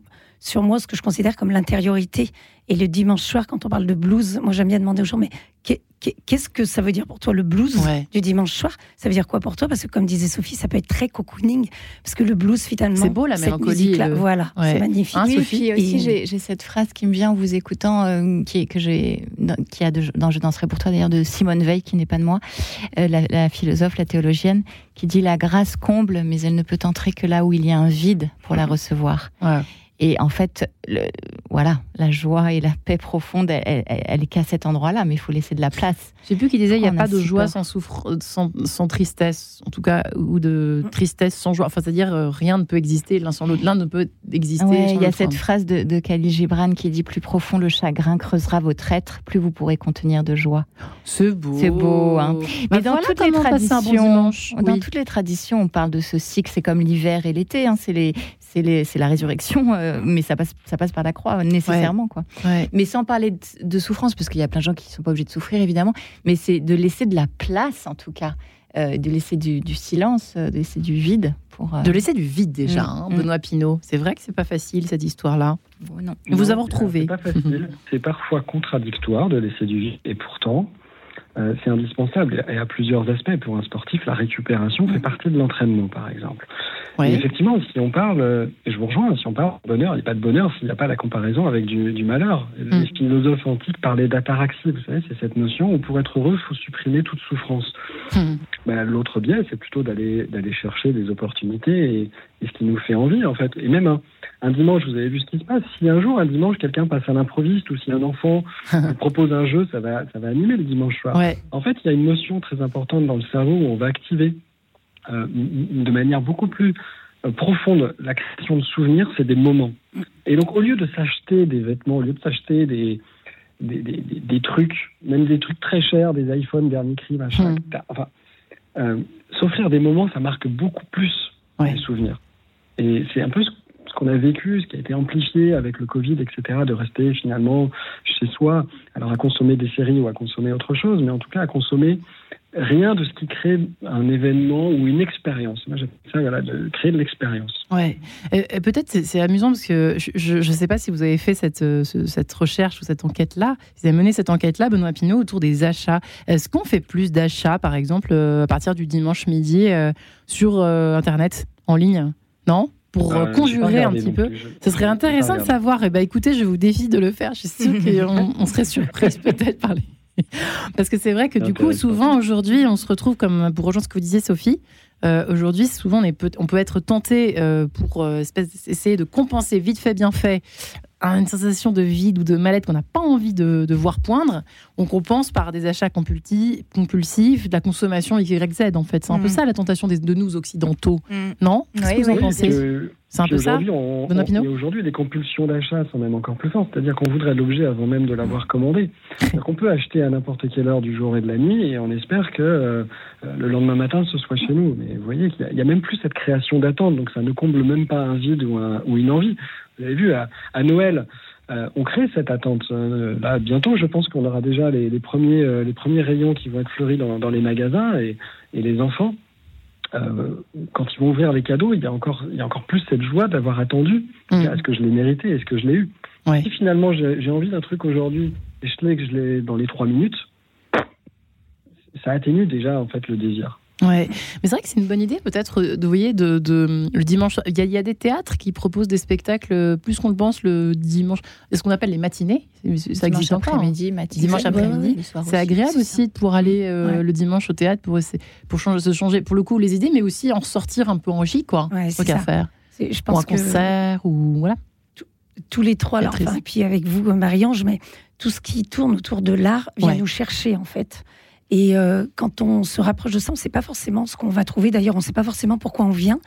sur moi ce que je considère comme l'intériorité. Et le dimanche soir, quand on parle de blues, moi j'aime bien demander aux gens, mais qu'est-ce que ça veut dire pour toi le blues du dimanche soir? Ça veut dire quoi pour toi? Parce que comme disait Sophie, ça peut être très cocooning, parce que le blues finalement, c'est beau la mélancolie, voilà, c'est magnifique. Hein, Sophie, aussi j'ai cette phrase qui me vient en vous écoutant, euh, qui que j'ai, qui a de, dans Je danserai pour toi d'ailleurs de Simone Veil, qui n'est pas de moi, euh, la, philosophe, la théologienne, qui dit la grâce comble, mais elle ne peut entrer que là où il y a un vide pour la recevoir. Et en fait, le, voilà, la joie et la paix profonde, elle, elle, est qu'à cet endroit-là, mais il faut laisser de la place. J'ai vu qu'il disait il n'y a pas de joie sans, souffre, sans, sans, tristesse, en tout cas, ou de tristesse sans joie. Enfin, c'est-à-dire euh, rien ne peut exister l'un sans l'autre. L'un ne peut exister. Ouais, il y a cette phrase de, de Khalil Gibran qui dit plus profond le chagrin creusera votre être, plus vous pourrez contenir de joie. C'est beau. C'est beau. Hein. Bah, mais dans toutes les traditions, dans toutes les traditions, on parle de ce cycle. C'est comme l'hiver et l'été. Hein. C'est les c'est la résurrection, euh, mais ça passe, ça passe par la croix nécessairement, quoi. Mais sans parler de, souffrance, parce qu'il y a plein de gens qui ne sont pas obligés de souffrir, évidemment, mais c'est de laisser de la place, en tout cas, euh, de laisser du, silence, euh, de laisser du vide. Pour, De laisser du vide déjà, mm, hein, mm. Benoît Pinault. C'est vrai que c'est pas facile cette histoire-là. non. Vous avez retrouvé. C'est pas facile. c'est parfois contradictoire de laisser du vide, et pourtant, c'est indispensable et à plusieurs aspects. Pour un sportif, la récupération fait partie de l'entraînement, par exemple effectivement, si on parle, euh, et je vous rejoins, si on parle de bonheur, il n'y a pas de bonheur s'il n'y a pas la comparaison avec du, malheur. Mm. Les philosophes antiques parlaient d'ataraxie, vous savez, c'est cette notion où pour être heureux, il faut supprimer toute souffrance. Mm. Ben, l'autre biais, c'est plutôt d'aller d'aller chercher des opportunités et, ce qui nous fait envie, en fait. Et même un, dimanche, vous avez vu ce qui se passe. Si un jour, un dimanche, quelqu'un passe à l'improviste ou si un enfant <laughs> propose un jeu, ça va, ça va animer le dimanche soir. En fait, il y a une notion très importante dans le cerveau où on va activer euh, de manière beaucoup plus euh, profonde. La création de souvenirs, c'est des moments. Et donc, au lieu de s'acheter des vêtements, au lieu de s'acheter des, des, trucs, même des trucs très chers, des iPhones dernier cri, machin, hmm. enfin, euh, s'offrir des moments, ça marque beaucoup plus les souvenirs. Et c'est un peu ce qu'on a vécu, ce qui a été amplifié avec le Covid, etc., de rester finalement chez soi, alors à consommer des séries ou à consommer autre chose, mais en tout cas à consommer rien de ce qui crée un événement ou une expérience. Moi, j'appelle ça voilà, de créer de l'expérience. Ouais. peut-être c'est amusant parce que je ne sais pas si vous avez fait cette, euh, cette recherche ou cette enquête-là. Vous avez mené cette enquête-là, Benoît Pinault, autour des achats. Est-ce qu'on fait plus d'achats, par exemple, euh, à partir du dimanche midi euh, sur Internet, en ligne? Non pour conjurer un petit peu. Ce serait intéressant de savoir. Et eh ben, écoutez, je vous défie de le faire. Je suis sûre qu'on <laughs> on serait surprise peut-être par les, <laughs> Parce que c'est vrai que du coup, souvent aujourd'hui, on se retrouve comme pour rejoindre ce que vous disiez, Sophie. Euh, aujourd'hui, souvent, on, peut, on peut être tenté euh, pour euh, essayer de compenser vite fait, bien fait une sensation de vide ou de mal-être qu'on n'a pas envie de, voir poindre, on compense par des achats compulsifs, de la consommation YZ en fait. C'est un peu mm. ça la tentation de nous occidentaux, mm. non? Qu'est-ce que vous en pensez? C'est un peu ça Aujourd'hui, les compulsions d'achat sont même encore plus fortes, c'est-à-dire qu'on voudrait l'objet avant même de l'avoir commandé. Donc on peut acheter à n'importe quelle heure du jour et de la nuit et on espère que euh, le lendemain matin ce soit chez nous. Mais vous voyez qu'il n'y a, même plus cette création d'attente, donc ça ne comble même pas un vide ou, ou une envie. Vous avez vu, à, Noël, euh, on crée cette attente. Euh, là, bientôt, je pense qu'on aura déjà les, premiers, euh, les premiers rayons qui vont être fleuris dans, les magasins et, les enfants. quand ils vont ouvrir les cadeaux, il y a encore, il y a encore plus cette joie d'avoir attendu. Mm. Est-ce que je l'ai mérité? Est-ce que je l'ai eu? Si finalement j'ai envie d'un truc aujourd'hui et je l'ai que je l'ai dans les trois minutes, ça atténue déjà en fait le désir. Ouais, mais c'est vrai que c'est une bonne idée peut-être de, voyez, de, de, le dimanche. Il y, a, des théâtres qui proposent des spectacles plus qu'on le pense le dimanche. Ce qu'on appelle les matinées. Ça existe encore. Hein. Après-midi, Dimanche après-midi. c'est agréable aussi de pouvoir aller euh, le dimanche au théâtre pour pour changer, se changer pour le coup les idées, mais aussi en sortir un peu en J quoi. Ouais, c'est qu'à faire. Je pense ou un concert ou voilà. Tous les trois, alors, et puis avec vous, Marie-Ange, mais tout ce qui tourne autour de l'art vient nous chercher en fait. Et euh, quand on se rapproche de ça, on ne sait pas forcément ce qu'on va trouver. D'ailleurs, on ne sait pas forcément pourquoi on vient.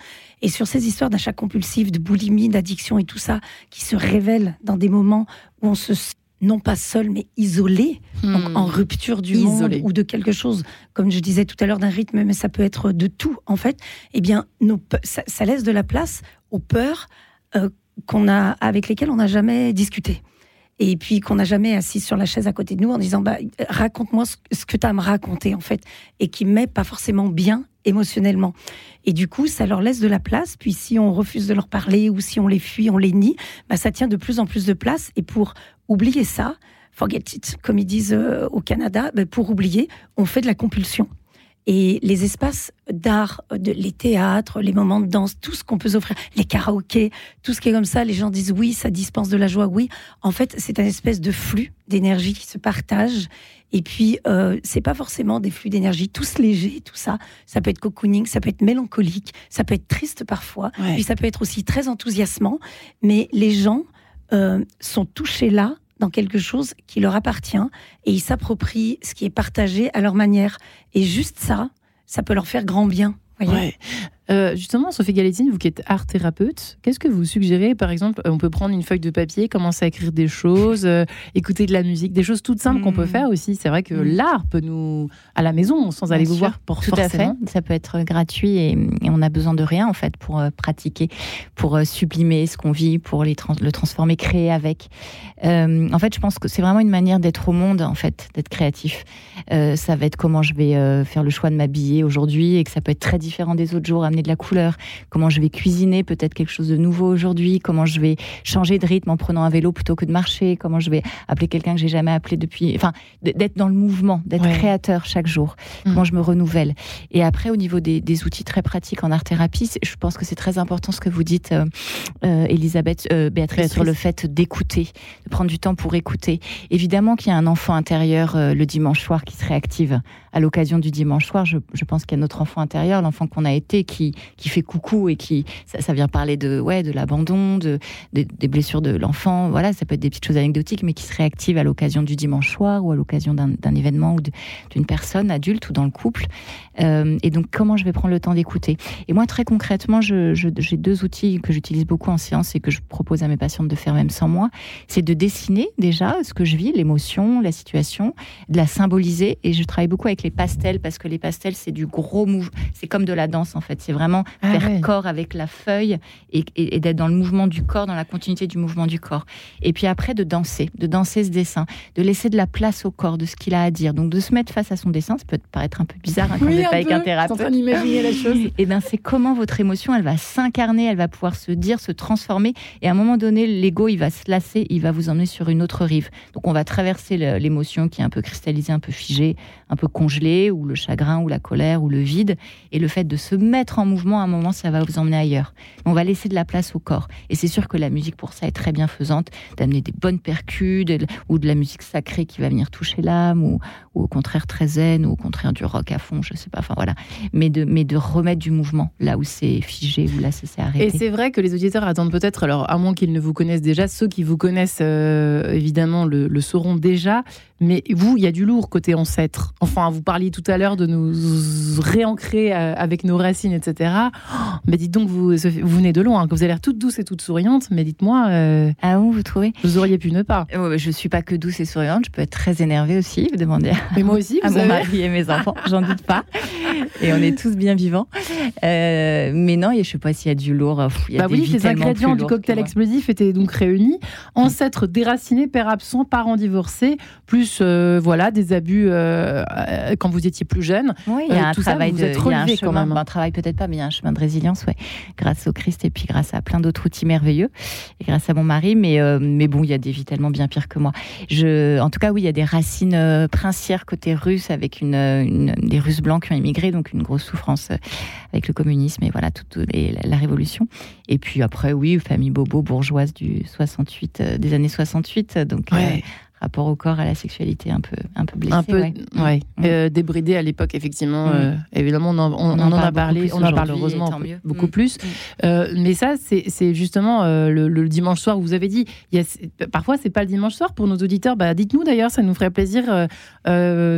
Et sur ces histoires d'achat compulsif, de boulimie, d'addiction et tout ça, qui se révèlent dans des moments où on se non pas seul, mais isolé, donc hmm. en rupture du monde ou de quelque chose, comme je disais tout à l'heure, d'un rythme, mais ça peut être de tout, en fait, eh bien, nos, ça, laisse de la place aux peurs euh, qu'on a, avec lesquelles on n'a jamais discuté et puis qu'on n'a jamais assis sur la chaise à côté de nous en disant bah, raconte-moi ce que tu as à me raconter en fait et qui met pas forcément bien émotionnellement. Et du coup, ça leur laisse de la place. Puis si on refuse de leur parler ou si on les fuit, on les nie, bah, ça tient de plus en plus de place. Et pour oublier ça, forget it, comme ils disent au Canada, ben, pour oublier, on fait de la compulsion. Et les espaces d'art, les théâtres, les moments de danse, tout ce qu'on peut s'offrir, les karaokés, tout ce qui est comme ça, les gens disent oui, ça dispense de la joie, oui. En fait, c'est un espèce de flux d'énergie qui se partage. Et puis, euh, c'est pas forcément des flux d'énergie tous légers, tout ça. Ça peut être cocooning, ça peut être mélancolique, ça peut être triste parfois, puis ça peut être aussi très enthousiasmant. Mais les gens euh, sont touchés là dans quelque chose qui leur appartient et ils s'approprient ce qui est partagé à leur manière. Et juste ça, ça peut leur faire grand bien. Euh, justement, Sophie Galétine, vous qui êtes art thérapeute, qu'est-ce que vous suggérez Par exemple, on peut prendre une feuille de papier, commencer à écrire des choses, euh, écouter de la musique, des choses toutes simples qu'on peut mmh. faire aussi. C'est vrai que mmh. l'art peut nous, à la maison, sans aller vous voir pour Tout à fait. Ça peut être gratuit et, on n'a besoin de rien en fait pour euh, pratiquer, pour sublimer ce qu'on vit, pour les le transformer, créer avec. en fait, je pense que c'est vraiment une manière d'être au monde, en fait, d'être créatif. ça va être comment je vais faire le choix de m'habiller aujourd'hui et que ça peut être très différent des autres jours de la couleur, comment je vais cuisiner peut-être quelque chose de nouveau aujourd'hui, comment je vais changer de rythme en prenant un vélo plutôt que de marcher, comment je vais appeler quelqu'un que j'ai jamais appelé depuis, enfin d'être dans le mouvement, d'être créateur chaque jour, mm. comment je me renouvelle. Et après au niveau des, outils très pratiques en art thérapie, je pense que c'est très important ce que vous dites, euh, euh, Elisabeth, euh, Béatrice, sur le fait d'écouter, de prendre du temps pour écouter. Évidemment qu'il y a un enfant intérieur le dimanche soir qui se réactive à l'occasion du dimanche soir. Je, pense qu'il y a notre enfant intérieur, l'enfant qu'on a été, qui qui, fait coucou et qui ça, vient parler de ouais de l'abandon, de, des blessures de l'enfant. Voilà, ça peut être des petites choses anecdotiques, mais qui se réactivent à l'occasion du dimanche soir ou à l'occasion d'un événement ou d'une personne adulte ou dans le couple. Euh, et donc, comment je vais prendre le temps d'écouter? Et moi, très concrètement, j'ai deux outils que j'utilise beaucoup en séance et que je propose à mes patientes de faire même sans moi. C'est de dessiner déjà ce que je vis, l'émotion, la situation, de la symboliser. Et je travaille beaucoup avec les pastels parce que les pastels, c'est du gros mouvement. C'est comme de la danse en fait. C'est vraiment ah faire corps avec la feuille et, et d'être dans le mouvement du corps, dans la continuité du mouvement du corps. Et puis après, de danser, de danser ce dessin, de laisser de la place au corps, de ce qu'il a à dire. Donc de se mettre face à son dessin, ça peut paraître un peu bizarre hein, quand on n'est pas avec un thérapeute. En train d'imaginer la chose. <laughs> Et ben c'est comment votre émotion, elle va s'incarner, elle va pouvoir se dire, se transformer. Et à un moment donné, l'ego, il va se lasser, il va vous emmener sur une autre rive. Donc on va traverser l'émotion qui est un peu cristallisée, un peu figée, un peu congelée, ou le chagrin, ou la colère, ou le vide. Et le fait de se mettre en mouvement, à un moment, ça va vous emmener ailleurs. On va laisser de la place au corps. Et c'est sûr que la musique, pour ça, est très bienfaisante, d'amener des bonnes percus, ou de la musique sacrée qui va venir toucher l'âme, ou, au contraire très zen, ou au contraire du rock à fond, je sais pas. Enfin voilà. Mais de, mais de remettre du mouvement là où c'est figé, où là c'est arrêté. Et c'est vrai que les auditeurs attendent peut-être, alors à moins qu'ils ne vous connaissent déjà, ceux qui vous connaissent euh, évidemment le sauront déjà, mais vous, il y a du lourd côté ancêtre. Enfin, vous parliez tout à l'heure de nous réancrer euh, avec nos racines, etc. mais dites donc, vous, vous venez de loin, que vous avez l'air toute douce et toute souriante, mais dites-moi. Euh, ah où vous trouvez? Vous auriez pu ne pas. Oh, je suis pas que douce et souriante, je peux être très énervée aussi, vous demandez. Mais moi aussi, <laughs> vous à mon mari et mes enfants, j'en doute pas. Et on est tous bien vivants. Euh, mais non, je sais pas s'il y a du lourd. Il y a bah oui, les ingrédients du cocktail explosif étaient donc réunis. Ancêtre déraciné, père absent, parents divorcés, plus euh, voilà, des abus euh, euh, quand vous étiez plus jeune. Oui, il y a un travail de, il y a un chemin, quand même. un travail peut-être pas, mais il y a un chemin de résilience, ouais, grâce au Christ et puis grâce à plein d'autres outils merveilleux et grâce à mon mari. Mais mais bon, il y a des vies tellement bien pires que moi. Je, en tout cas, oui, il y a des racines princières côté russe avec une, des Russes blancs qui ont immigré, donc une grosse souffrance avec le communisme et voilà toute la, révolution. Et puis après, oui, famille bobo bourgeoise du 68, des années 68, donc rapport au corps, à la sexualité un peu, un peu blessé. Un peu, ouais. Mm. Euh, débridé à l'époque, effectivement. Mm. Euh, évidemment, on en, on, en, a parlé, on en parle heureusement beaucoup mm. plus. Euh, mais ça, c'est justement le, dimanche soir où vous avez dit, il y a, parfois, c'est pas le dimanche soir pour nos auditeurs. Bah, Dites-nous d'ailleurs, ça nous ferait plaisir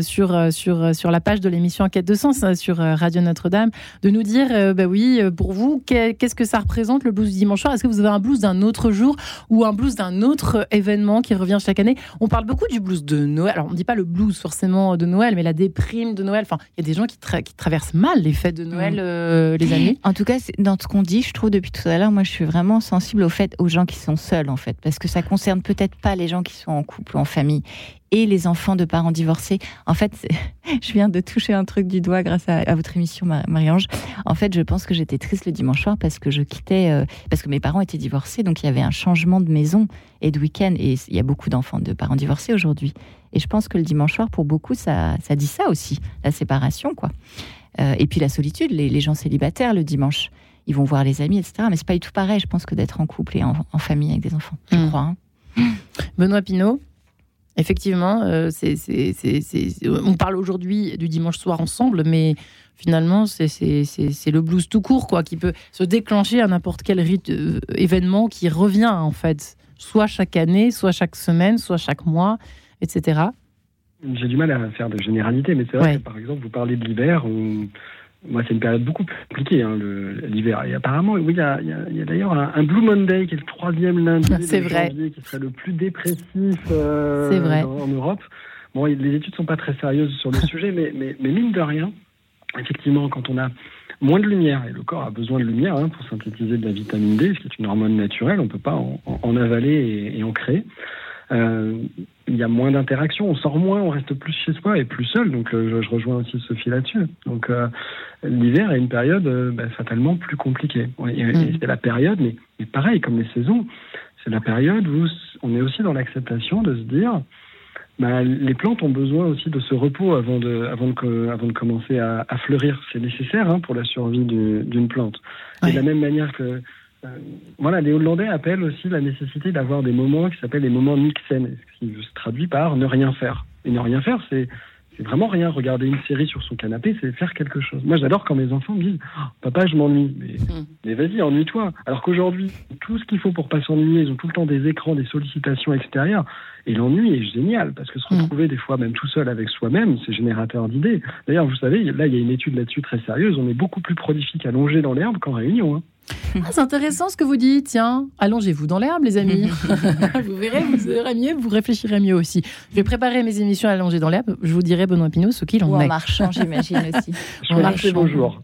sur, sur, sur la page de l'émission Enquête de Sens sur Radio Notre-Dame de nous dire, bah oui, pour vous, qu'est-ce que ça représente le blues du dimanche soir? Est-ce que vous avez un blues d'un autre jour ou un blues d'un autre événement qui revient chaque année? On parle beaucoup du blues de Noël. Alors, on ne dit pas le blues forcément de Noël, mais la déprime de Noël. Enfin, il y a des gens qui, qui, traversent mal les fêtes de Noël, mm. euh, les années. En tout cas, dans ce qu'on dit, je trouve depuis tout à l'heure, moi, je suis vraiment sensible au fait aux gens qui sont seuls, en fait, parce que ça concerne peut-être pas les gens qui sont en couple ou en famille. Et les enfants de parents divorcés. En fait, <laughs> je viens de toucher un truc du doigt grâce à, votre émission, Marie-Ange. En fait, je pense que j'étais triste le dimanche soir parce que je quittais, euh, parce que mes parents étaient divorcés, donc il y avait un changement de maison et de week-end. Et il y a beaucoup d'enfants de parents divorcés aujourd'hui. Et je pense que le dimanche soir, pour beaucoup, ça, ça dit ça aussi, la séparation, quoi. Euh, et puis la solitude, les, gens célibataires le dimanche, ils vont voir les amis, etc. Mais c'est pas du tout pareil, je pense, que d'être en couple et en, famille avec des enfants, je hmm. crois. Hein. Benoît Pinault Effectivement, euh, on parle aujourd'hui du dimanche soir ensemble, mais finalement, c'est le blues tout court, quoi, qui peut se déclencher à n'importe quel rite, euh, événement qui revient, en fait, soit chaque année, soit chaque semaine, soit chaque mois, etc. J'ai du mal à faire de généralité, mais c'est vrai que, par exemple, vous parlez de l'hiver, moi, c'est une période beaucoup plus compliquée, hein, l'hiver. Et apparemment, oui, il y a, d'ailleurs un, Blue Monday, qui est le troisième lundi <laughs> de vrai. janvier, qui serait le plus dépressif euh, en Europe. Bon, les études sont pas très sérieuses sur le <laughs> sujet, mais, mais, mais, mine de rien, effectivement, quand on a moins de lumière, et le corps a besoin de lumière hein, pour synthétiser de la vitamine D, ce qui est une hormone naturelle, on ne peut pas en, avaler et, en créer. Euh, il y a moins d'interactions, on sort moins, on reste plus chez soi et plus seul. Donc euh, je, rejoins aussi Sophie là-dessus. Donc euh, l'hiver est une période euh, bah, fatalement plus compliquée. Mm. C'est la période, mais, pareil comme les saisons, c'est la période où on est aussi dans l'acceptation de se dire, bah, les plantes ont besoin aussi de ce repos avant de, avant de, avant de commencer à, fleurir. C'est nécessaire hein, pour la survie d'une plante. de la même manière que voilà, les Hollandais appellent aussi la nécessité d'avoir des moments qui s'appellent les moments mixen, ce qui se traduit par ne rien faire. Et ne rien faire, c'est vraiment rien. Regarder une série sur son canapé, c'est faire quelque chose. Moi, j'adore quand mes enfants me disent oh, Papa, je m'ennuie. Mais, hmm. mais vas-y, ennuie-toi. Alors qu'aujourd'hui, tout ce qu'il faut pour pas s'ennuyer, ils ont tout le temps des écrans, des sollicitations extérieures. Et l'ennui est génial parce que se hmm. retrouver des fois même tout seul avec soi-même, c'est générateur d'idées. D'ailleurs, vous savez, là, il y a une étude là-dessus très sérieuse. On est beaucoup plus prolifique à longer dans l'herbe qu'en réunion. Hein. <laughs> Ah, c'est intéressant ce que vous dites. Tiens, allongez-vous dans l'herbe, les amis. <laughs> <laughs> vous verrez, vous verrez mieux, vous réfléchirez mieux aussi. Je vais préparer mes émissions allongées dans l'herbe. Je vous dirai, Benoît Pinot, ce qu'il en Ou est. en marchant, j'imagine aussi. en marchant. Bonjour.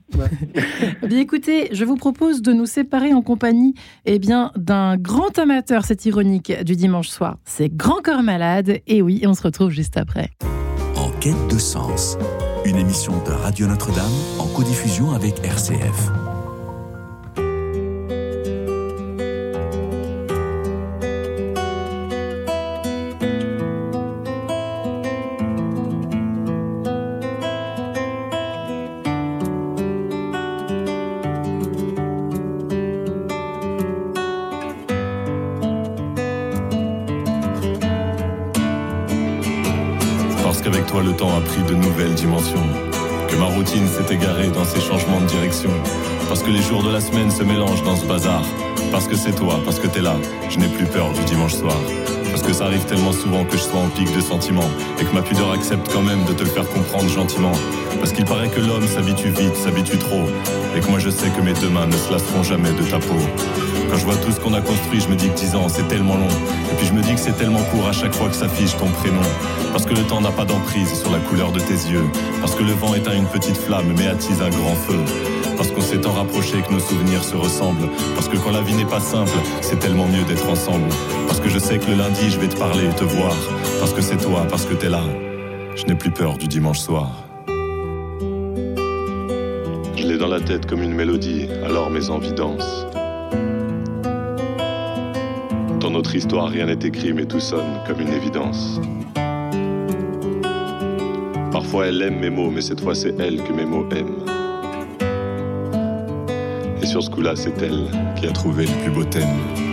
Bien, écoutez, je vous propose de nous séparer en compagnie eh bien, d'un grand amateur, c'est ironique, du dimanche soir. C'est Grand Corps Malade. Et oui, on se retrouve juste après. En quête de sens, une émission de Radio Notre-Dame en codiffusion avec RCF. Que ma routine s'est égarée dans ces changements de direction. Parce que les jours de la semaine se mélangent dans ce bazar. Parce que c'est toi, parce que t'es là, je n'ai plus peur du dimanche soir. Parce que ça arrive tellement souvent que je sois en pic de sentiments. Et que ma pudeur accepte quand même de te le faire comprendre gentiment. Parce qu'il paraît que l'homme s'habitue vite, s'habitue trop. Et que moi je sais que mes deux mains ne se lasseront jamais de ta peau. Quand je vois tout ce qu'on a construit, je me dis que 10 ans c'est tellement long. Et puis je me dis que c'est tellement court à chaque fois que s'affiche ton prénom. Parce que le temps n'a pas d'emprise sur la couleur de tes yeux. Parce que le vent éteint une petite flamme mais attise un grand feu. Parce qu'on s'est tant rapproché que nos souvenirs se ressemblent. Parce que quand la vie n'est pas simple, c'est tellement mieux d'être ensemble. Parce que je sais que le lundi je vais te parler et te voir. Parce que c'est toi, parce que t'es là. Je n'ai plus peur du dimanche soir. Je l'ai dans la tête comme une mélodie, alors mes envies dansent. Dans notre histoire, rien n'est écrit, mais tout sonne comme une évidence. Parfois, elle aime mes mots, mais cette fois, c'est elle que mes mots aiment. Et sur ce coup-là, c'est elle qui a trouvé le plus beau thème.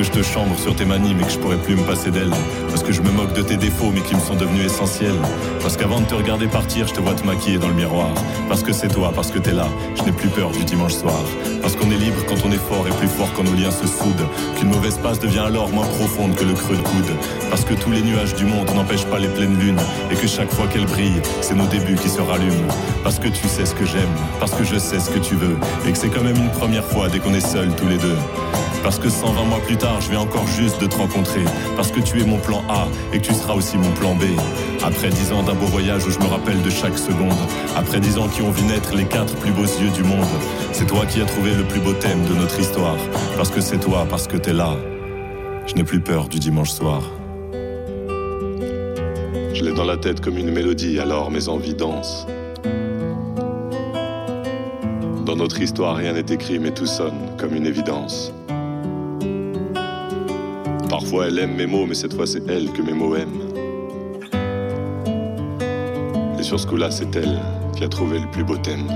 Que je te chambre sur tes manies mais que je pourrais plus me passer d'elle. Parce que je me moque de tes défauts mais qui me sont devenus essentiels. Parce qu'avant de te regarder partir, je te vois te maquiller dans le miroir. Parce que c'est toi, parce que t'es là, je n'ai plus peur du dimanche soir. Parce qu'on est libre quand on est fort et plus fort quand nos liens se soudent. Qu'une mauvaise passe devient alors moins profonde que le creux de coude. Parce que tous les nuages du monde n'empêchent pas les pleines lunes. Et que chaque fois qu'elles brillent, c'est nos débuts qui se rallument. Parce que tu sais ce que j'aime, parce que je sais ce que tu veux. Et que c'est quand même une première fois dès qu'on est seuls tous les deux. Parce que 120 mois plus tard, je vais encore juste de te rencontrer. Parce que tu es mon plan A et que tu seras aussi mon plan B. Après dix ans d'un beau voyage où je me rappelle de chaque seconde. Après dix ans qui ont vu naître les quatre plus beaux yeux du monde. C'est toi qui as trouvé le plus beau thème de notre histoire. Parce que c'est toi, parce que t'es là. Je n'ai plus peur du dimanche soir. Je l'ai dans la tête comme une mélodie, alors mes envies dansent. Dans notre histoire, rien n'est écrit, mais tout sonne comme une évidence. Parfois, elle aime mes mots, mais cette fois, c'est elle que mes mots aiment. Et sur ce coup-là, c'est elle qui a trouvé le plus beau thème.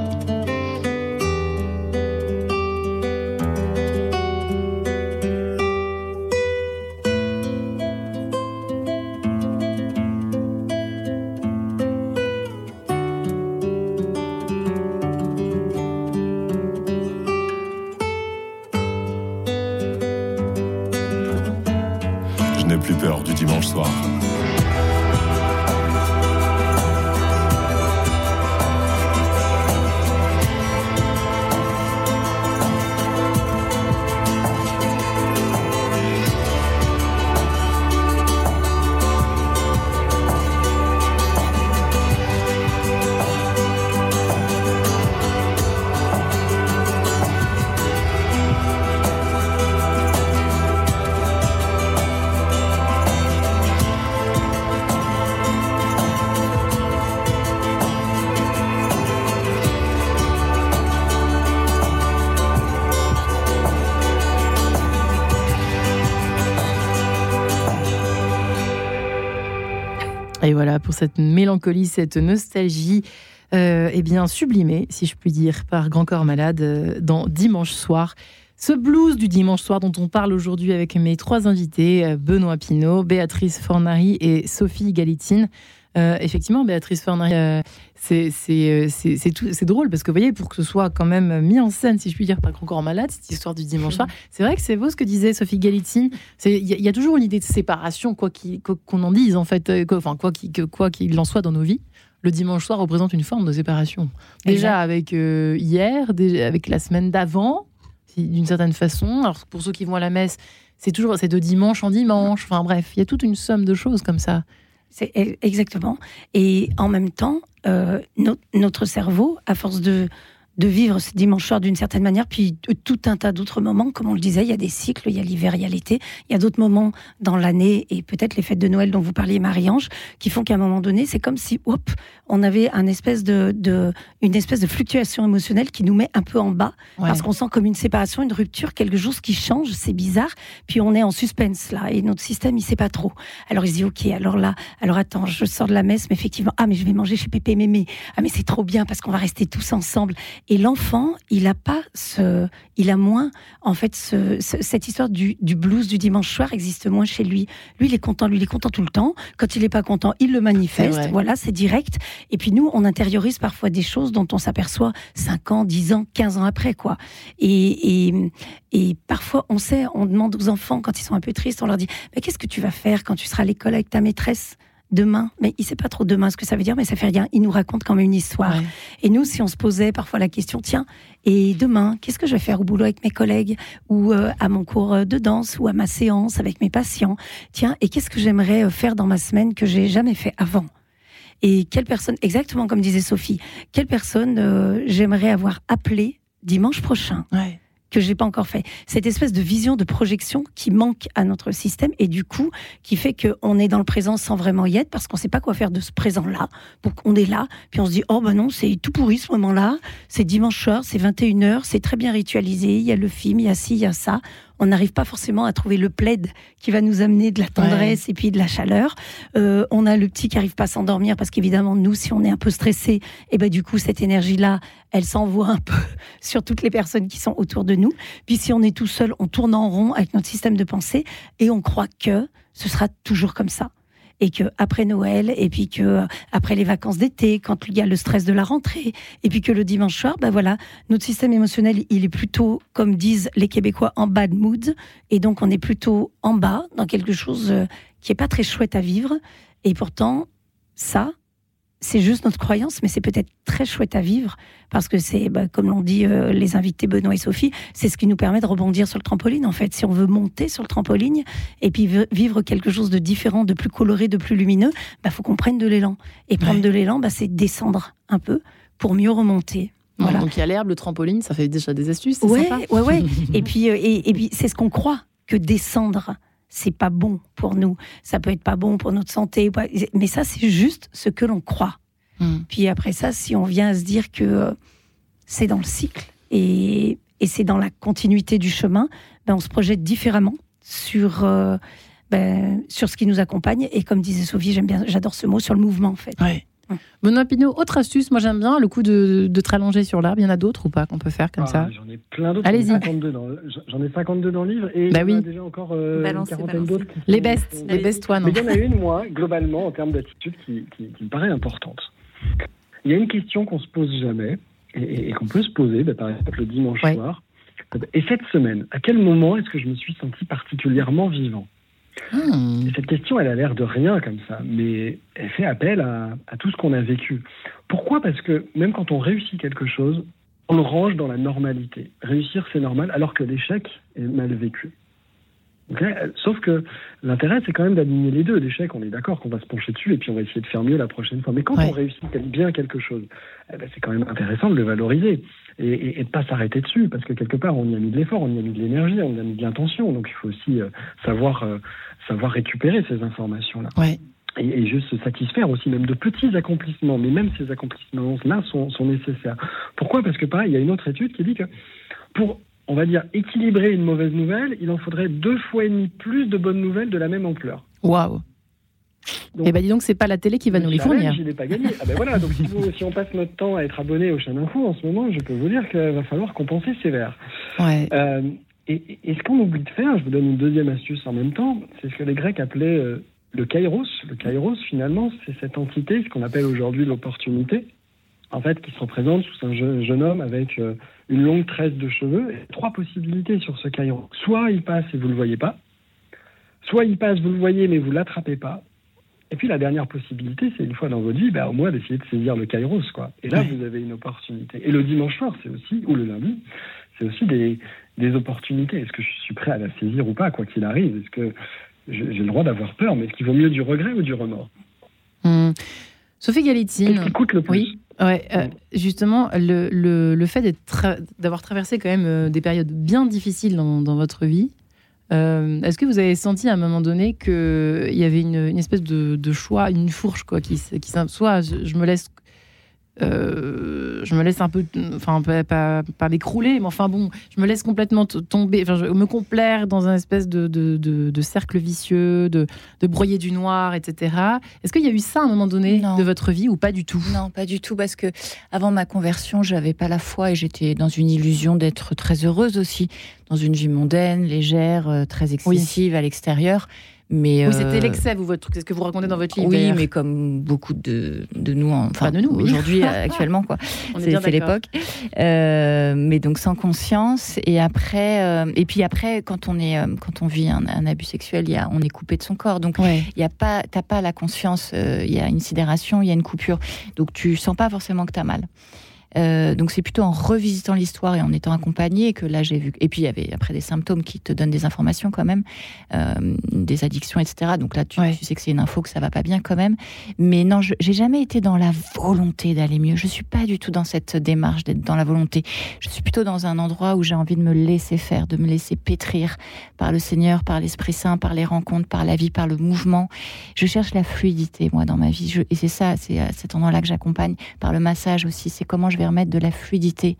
Pour cette mélancolie, cette nostalgie, euh, eh bien sublimée, si je puis dire, par Grand Corps Malade euh, dans Dimanche Soir. Ce blues du dimanche soir dont on parle aujourd'hui avec mes trois invités, euh, Benoît Pinault, Béatrice Fornari et Sophie Galitine. Effectivement, Béatrice Fornari, c'est drôle parce que vous voyez, pour que ce soit quand même mis en scène, si je puis dire, par Grand Corps Malade, cette histoire du dimanche soir, c'est vrai que c'est beau ce que disait Sophie Galitine. Il y, a toujours une idée de séparation, quoi qu'on en dise, en fait, euh, quoi, enfin, quoi qu'il en soit dans nos vies. Le dimanche soir représente une forme de séparation. Déjà avec euh, hier, déjà avec la semaine d'avant, d'une certaine façon. Alors pour ceux qui vont à la messe, c'est toujours c'est de dimanche en dimanche. Enfin bref, il y a toute une somme de choses comme ça. C'est e-, exactement. Et en même temps, euh, notre cerveau, à force de de vivre ce dimanche soir d'une certaine manière, puis tout un tas d'autres moments, comme on le disait, il y a des cycles, il y a l'hiver, il y a l'été, il y a d'autres moments dans l'année, et peut-être les fêtes de Noël dont vous parliez, Marie-Ange, qui font qu'à un moment donné, c'est comme si, hop, on avait un espèce de, de, une espèce de fluctuation émotionnelle qui nous met un peu en bas, parce qu'on sent comme une séparation, une rupture, quelque chose qui change, c'est bizarre, puis on est en suspense là, et notre système, il sait pas trop. Alors il se dit, ok, alors là, alors attends, je sors de la messe, mais effectivement, ah mais je vais manger chez Pépé Mémé, ah mais c'est trop bien parce qu'on va rester tous ensemble. Et l'enfant, il a pas ce, il a moins, en fait, ce, cette histoire du, du, blues du dimanche soir existe moins chez lui. Lui, il est content, lui, il est content tout le temps. Quand il est pas content, il le manifeste. Voilà, c'est direct. Et puis nous, on intériorise parfois des choses dont on s'aperçoit 5 ans, 10 ans, 15 ans après, quoi. Et, et, et parfois, on sait, on demande aux enfants quand ils sont un peu tristes, on leur dit, mais qu'est-ce que tu vas faire quand tu seras à l'école avec ta maîtresse? Demain, mais il sait pas trop demain ce que ça veut dire, mais ça fait rien. Il nous raconte quand même une histoire. Et nous, si on se posait parfois la question, tiens, et demain, qu'est-ce que je vais faire au boulot avec mes collègues ou euh, à mon cours de danse ou à ma séance avec mes patients? Tiens, et qu'est-ce que j'aimerais euh, faire dans ma semaine que j'ai jamais fait avant? Et quelle personne, exactement comme disait Sophie, quelle personne euh, j'aimerais avoir appelé dimanche prochain? Que j'ai pas encore fait. Cette espèce de vision de projection qui manque à notre système et du coup qui fait qu'on est dans le présent sans vraiment y être parce qu'on sait pas quoi faire de ce présent-là. Donc on est là, puis on se dit oh ben non c'est tout pourri ce moment-là. C'est dimanche soir, c'est 21h, c'est très bien ritualisé. Il y a le film, il y a ci, il y a ça on n'arrive pas forcément à trouver le plaid qui va nous amener de la tendresse et puis de la chaleur. Euh, on a le petit qui arrive pas à s'endormir parce qu'évidemment nous, si on est un peu stressé, et eh ben du coup cette énergie-là, elle s'envoie un peu <laughs> sur toutes les personnes qui sont autour de nous. Puis si on est tout seul, on tourne en rond avec notre système de pensée et on croit que ce sera toujours comme ça et que après Noël et puis que euh, après les vacances d'été, quand il y a le stress de la rentrée et puis que le dimanche soir, ben voilà, notre système émotionnel, il est plutôt, comme disent les Québécois, en bad mood. Et donc on est plutôt en bas dans quelque chose euh, qui est pas très chouette à vivre. Et pourtant ça, c'est juste notre croyance, mais c'est peut-être très chouette à vivre parce que c'est, bah, comme l'ont dit euh, les invités Benoît et Sophie, c'est ce qui nous permet de rebondir sur le trampoline. En fait, si on veut monter sur le trampoline et puis vivre quelque chose de différent, de plus coloré, de plus lumineux, bah faut qu'on prenne de l'élan. Et prendre de l'élan, bah, c'est descendre un peu pour mieux remonter. Voilà. Donc il y a l'herbe, le trampoline, ça fait déjà des astuces. Ouais, ouais, ouais. <laughs> et puis, euh, et, et puis c'est ce qu'on croit que descendre c'est pas bon pour nous. Ça peut être pas bon pour notre santé, mais ça, c'est juste ce que l'on croit. Hmm. Puis après ça, si on vient à se dire que euh, c'est dans le cycle et, c'est dans la continuité du chemin, ben on se projette différemment sur, euh, ben, sur ce qui nous accompagne. Et comme disait Sophie, j'aime bien, j'adore ce mot, sur le mouvement en fait. Ouais. Benoît Pinot, autre astuce, moi j'aime bien le coup de, de te rallonger sur l'arbre. Il y en a d'autres ou pas qu'on peut faire comme ah, ça? J'en ai plein d'autres. Allez-y. J'en ai 52 dans le livre et bah oui. déjà encore euh, une quarantaine d'autres. Les bestes, les bestes toi non? Mais il y en a une, moi, globalement, en termes d'attitude, qui, qui, me paraît importante. Il y a une question qu'on se pose jamais et, qu'on peut se poser, bah, par exemple le dimanche soir. Et cette semaine, à quel moment est-ce que je me suis senti particulièrement vivant? Hmm. Cette question, elle a l'air de rien comme ça, mais elle fait appel à, tout ce qu'on a vécu. Pourquoi? Parce que même quand on réussit quelque chose, on le range dans la normalité. Réussir, c'est normal, alors que l'échec est mal vécu. Sauf que l'intérêt, c'est quand même d'aligner les deux. L'échec, on est d'accord qu'on va se pencher dessus et puis on va essayer de faire mieux la prochaine fois. Mais quand on réussit bien quelque chose, eh ben, c'est quand même intéressant de le valoriser et, de pas s'arrêter dessus, parce que quelque part, on y a mis de l'effort, on y a mis de l'énergie, on y a mis de l'intention. Donc il faut aussi euh, savoir, euh, savoir récupérer ces informations-là. Ouais. Et, et, juste se satisfaire aussi même de petits accomplissements, mais même ces accomplissements-là sont, sont nécessaires. Pourquoi? Parce que pareil, il y a une autre étude qui dit que pour on va dire, équilibrer une mauvaise nouvelle, il en faudrait deux fois et demi plus de bonnes nouvelles de la même ampleur. Waouh et eh ben dis donc, c'est pas la télé qui va nous les fournir. Je l'ai pas gagné. Ah ben voilà, donc si, on passe notre temps à être abonné au chaîne info en ce moment, je peux vous dire qu'il va falloir compenser sévère. Ouais. Euh, et, ce qu'on oublie de faire, je vous donne une deuxième astuce en même temps, c'est ce que les Grecs appelaient euh, le kairos. Le kairos, finalement, c'est cette entité, ce qu'on appelle aujourd'hui l'opportunité, en fait, qui se représente sous un jeune, homme avec euh, une longue tresse de cheveux. Et trois possibilités sur ce kairos. Soit il passe et vous ne le voyez pas, soit il passe, vous le voyez, mais vous l'attrapez pas, et puis la dernière possibilité, c'est une fois dans votre vie, bah, au moins d'essayer de saisir le kairos. Quoi. Et là, vous avez une opportunité. Et le dimanche soir, c'est aussi, ou le lundi, c'est aussi des, des opportunités. Est-ce que je suis prêt à la saisir ou pas, quoi qu'il arrive? Est-ce que j'ai le droit d'avoir peur Mais est-ce qu'il vaut mieux du regret ou du remords? Hmm. Sophie Galitzine. Qu'est-ce qui coûte le plus oui. Ouais, euh, justement, le, le, le fait d'avoir traversé quand même euh, des périodes bien difficiles dans, dans votre vie, euh, est-ce que vous avez senti à un moment donné qu'il y avait une, espèce de, choix, une fourche, quoi, qui, qui soit je, me laisse euh, je me laisse un peu, enfin pas, pas, m'écrouler, mais enfin bon, je me laisse complètement tomber, enfin, je me complaire dans un espèce de, de, cercle vicieux, de, de broyer du noir, etc. Est-ce qu'il y a eu ça à un moment donné de votre vie ou pas du tout? Non, pas du tout, parce que avant ma conversion, j'avais pas la foi et j'étais dans une illusion d'être très heureuse aussi, dans une vie mondaine, légère, euh, très excessive à l'extérieur. Mais, oui, c'était euh, l'excès, vous, votre truc. C'est ce que vous racontez dans votre livre. Oui, mais comme beaucoup de, de nous, enfin, de nous, aujourd'hui, euh, <laughs> actuellement, quoi. C'est l'époque. Euh, mais donc sans conscience. Et après, et puis après, quand on est, quand on vit un, abus sexuel, y a, on est coupé de son corps. Donc, il y a pas, t'as pas la conscience. Il y a une sidération, il y a une coupure. Donc, tu sens pas forcément que tu as mal. Euh, donc c'est plutôt en revisitant l'histoire et en étant accompagné que là j'ai vu. Et puis il y avait après des symptômes qui te donnent des informations quand même, euh, des addictions, etc. Donc là tu, sais que c'est une info que ça va pas bien quand même. Mais non, j'ai jamais été dans la volonté d'aller mieux. Je suis pas du tout dans cette démarche d'être dans la volonté. Je suis plutôt dans un endroit où j'ai envie de me laisser faire, de me laisser pétrir par le Seigneur, par l'Esprit Saint, par les rencontres, par la vie, par le mouvement. Je cherche la fluidité moi dans ma vie. et c'est ça, c'est cet endroit-là que j'accompagne par le massage aussi. C'est comment je vais permettre de la fluidité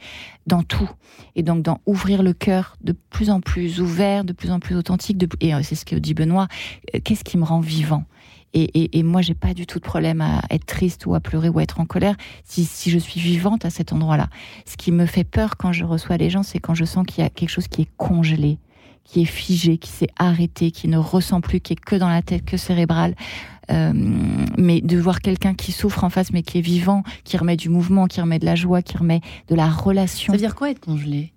dans tout. Et donc, dans ouvrir le cœur de plus en plus ouvert, de plus en plus authentique. Et euh, c'est ce que dit Benoît. Euh, qu'est-ce qui me rend vivant? Et, moi, j'ai pas du tout de problème à être triste ou à pleurer ou à être en colère si, si je suis vivante à cet endroit-là. Ce qui me fait peur quand je reçois les gens, c'est quand je sens qu'il y a quelque chose qui est congelé, qui est figé, qui s'est arrêté, qui ne ressent plus, qui est que dans la tête, que cérébral. Euh, mais de voir quelqu'un qui souffre en face, mais qui est vivant, qui remet du mouvement, qui remet de la joie, qui remet de la relation. Ça veut dire quoi être congelé?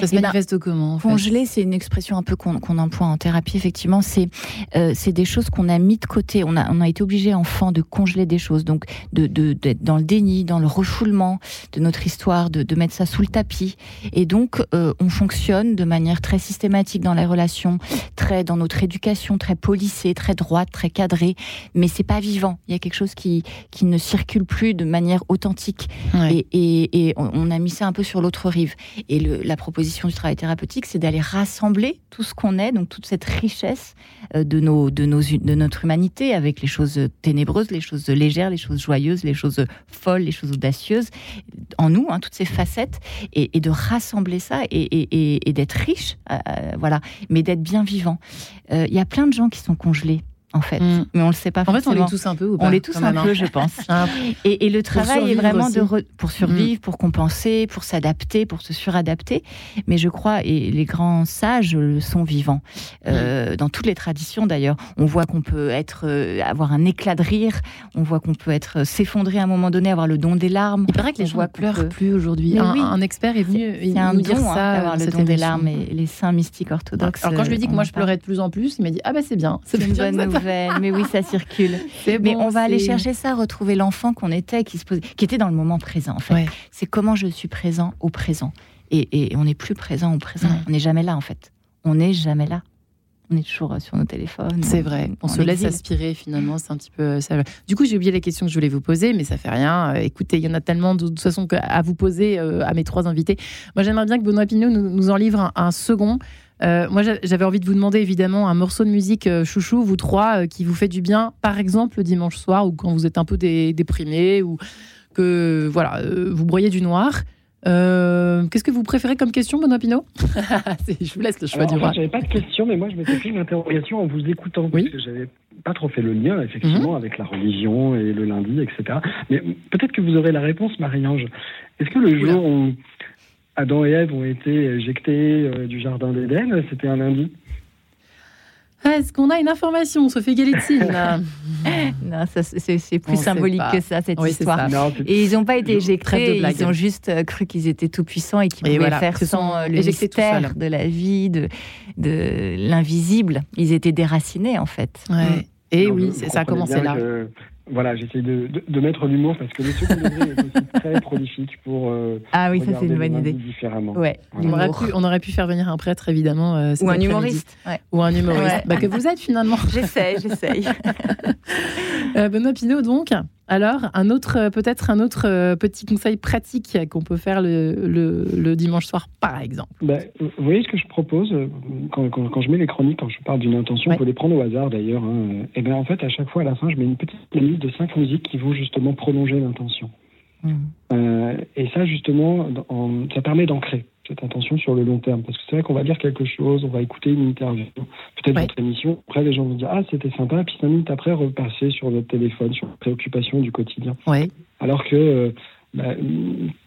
Ça se eh ben, manifeste comment en Congeler, c'est une expression un peu qu'on emploie en thérapie. Effectivement, c'est euh, c'est des choses qu'on a mis de côté. On a on a été obligé enfant de congeler des choses, donc de d'être dans le déni, dans le refoulement de notre histoire, de, de mettre ça sous le tapis. Et donc euh, on fonctionne de manière très systématique dans les relations, très dans notre éducation, très polissée, très droite, très cadrée. Mais c'est pas vivant. Il y a quelque chose qui qui ne circule plus de manière authentique. Et, et, et on, a mis ça un peu sur l'autre rive. Et le, la proposition proposition du travail thérapeutique, c'est d'aller rassembler tout ce qu'on est, donc toute cette richesse euh, de, nos, de, nos, de notre humanité, avec les choses ténébreuses, les choses légères, les choses joyeuses, les choses folles, les choses audacieuses, en nous, hein, toutes ces facettes, et, de rassembler ça et, d'être riche, euh, voilà, mais d'être bien vivant. Il y a plein de gens qui sont congelés en fait, mm. mais on le sait pas. En fait, on l'est tous un peu ou pas On l'est tous un peu, je pense. <laughs> Et, le travail est vraiment de pour survivre, mm. pour compenser, pour s'adapter, pour se suradapter. Mais je crois, et les grands sages le sont vivants. Euh, mm. Dans toutes les traditions, d'ailleurs, on voit qu'on peut être, euh, avoir un éclat de rire. On voit qu'on peut être euh, s'effondrer à un moment donné, avoir le don des larmes. Il paraît que les gens pleurent plus aujourd'hui. Un, un, expert est venu c'est un dire don, hein, ça, avoir le don des larmes et les saints mystiques orthodoxes. Alors quand je lui dis que moi je pleurais de plus en plus, il m'a dit ah bah c'est bien, c'est une bonne nouvelle mais oui, ça circule. <laughs> mais on va aller chercher ça, retrouver l'enfant qu'on était, qui, se qui était dans le moment présent. En fait, c'est comment je suis présent au présent. Et, on n'est plus présent au présent. On n'est jamais là, en fait. On n'est jamais là. On est toujours euh, sur nos téléphones. C'est vrai. On, se laisse aspirer finalement. C'est un petit peu. Euh, ça... Du coup, j'ai oublié la question que je voulais vous poser, mais ça fait rien. Euh, écoutez, il y en a tellement de, toute façon à vous poser à mes trois invités. Moi, j'aimerais bien que Benoît Pinot nous, en livre un second. Euh, moi, j'avais envie de vous demander évidemment un morceau de musique euh, chouchou, vous trois, euh, qui vous fait du bien, par exemple le dimanche soir ou quand vous êtes un peu déprimé ou que voilà, vous broyez du noir. Qu'est-ce que vous préférez comme question, Benoît Pinot <laughs> Je vous laisse le choix du roi. J'avais pas de question, mais moi je m'étais fait une interrogation en vous écoutant. Oui. Parce que j'avais pas trop fait le lien, effectivement, mhm. avec la religion et le lundi, etc. Mais peut-être que vous aurez la réponse, Marie-Ange. Est-ce que le jour où Adam et Ève ont été éjectés euh, du jardin d'Éden. C'était un lundi. Est-ce qu'on a une information, Sophie Galitzine <laughs> <laughs> Non, c'est plus symbolique que ça, cette histoire. et ils n'ont pas été éjectés, ils ont juste euh, cru qu'ils étaient tout-puissants et qu'ils pouvaient faire sans euh, le mystère de la vie, de, de l'invisible. Ils étaient déracinés, en fait. Ouais. Et oui, ça a commencé là voilà, j'essaie de, de, mettre l'humour parce que le second degré est aussi <laughs> très prolifique pour. Euh, ah oui, ça c'est une bonne idée. Différemment. Ouais. On, aurait pu, on aurait pu faire venir un prêtre évidemment. Euh, Ou un humoriste. Ou un humoriste. Bah, que vous êtes finalement. <laughs> J'essaie, j'essaie. <laughs> euh, Benoît Pinot, donc, alors, un autre, euh, peut-être un autre euh, petit conseil pratique qu'on peut faire le, dimanche soir, par exemple. Ben, vous voyez ce que je propose euh, quand, je mets les chroniques, quand je parle d'une intention, il faut les prendre au hasard d'ailleurs. Et hein. eh bien en fait, à chaque fois à la fin, je mets une petite liste de cinq musiques qui vont justement prolonger l'intention. Mmh. et ça, justement, ça permet d'ancrer cette intention sur le long terme. Parce que c'est vrai qu'on va dire quelque chose, on va écouter une interview, peut-être notre émission. Après, les gens vont dire Ah, c'était sympa. Puis cinq minutes après, repasser sur votre téléphone, sur les préoccupations du quotidien. Ouais. Alors que euh, bah,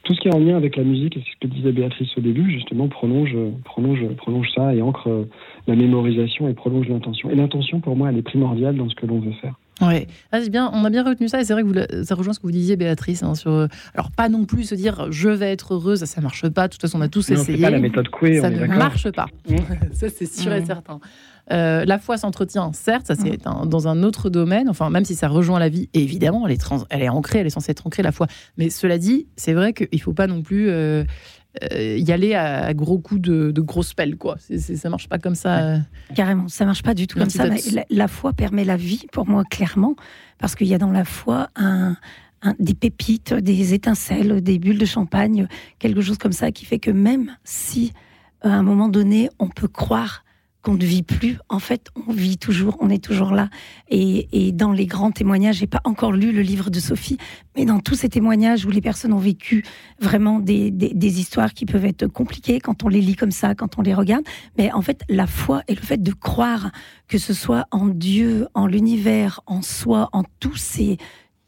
tout ce qui est en lien avec la musique, et c'est ce que disait Béatrice au début, justement, prolonge, prolonge, prolonge ça et ancre euh, la mémorisation et prolonge l'intention. Et l'intention, pour moi, elle est primordiale dans ce que l'on veut faire. Ouais, ah, bien, on a bien retenu ça et c'est vrai que vous, ça rejoint ce que vous disiez, Béatrice. Hein, sur, alors pas non plus se dire je vais être heureuse, ça, ne marche pas. De toute façon, on a tous essayé. Pas la méthode Coué. Ça ne marche pas. Mmh. <laughs> ça c'est sûr et mmh. certain. Euh, la foi s'entretient, certes, ça c'est mmh. dans un autre domaine. Enfin, même si ça rejoint la vie, évidemment, elle est, elle est ancrée, elle est censée être ancrée la foi. Mais cela dit, c'est vrai qu'il faut pas non plus euh, euh, y aller à, gros coups de, grosses pelles, quoi. C'est, ça marche pas comme ça. Carrément, ça marche pas du tout comme ça. La, foi permet la vie, pour moi, clairement, parce qu'il y a dans la foi un, des pépites, des étincelles, des bulles de champagne, quelque chose comme ça qui fait que même si à un moment donné on peut croire qu'on ne vit plus. En fait, on vit toujours, on est toujours là. Et, dans les grands témoignages, j'ai pas encore lu le livre de Sophie, mais dans tous ces témoignages où les personnes ont vécu vraiment des, des, histoires qui peuvent être compliquées quand on les lit comme ça, quand on les regarde, mais en fait, la foi et le fait de croire que ce soit en Dieu, en l'univers, en soi, en tous ces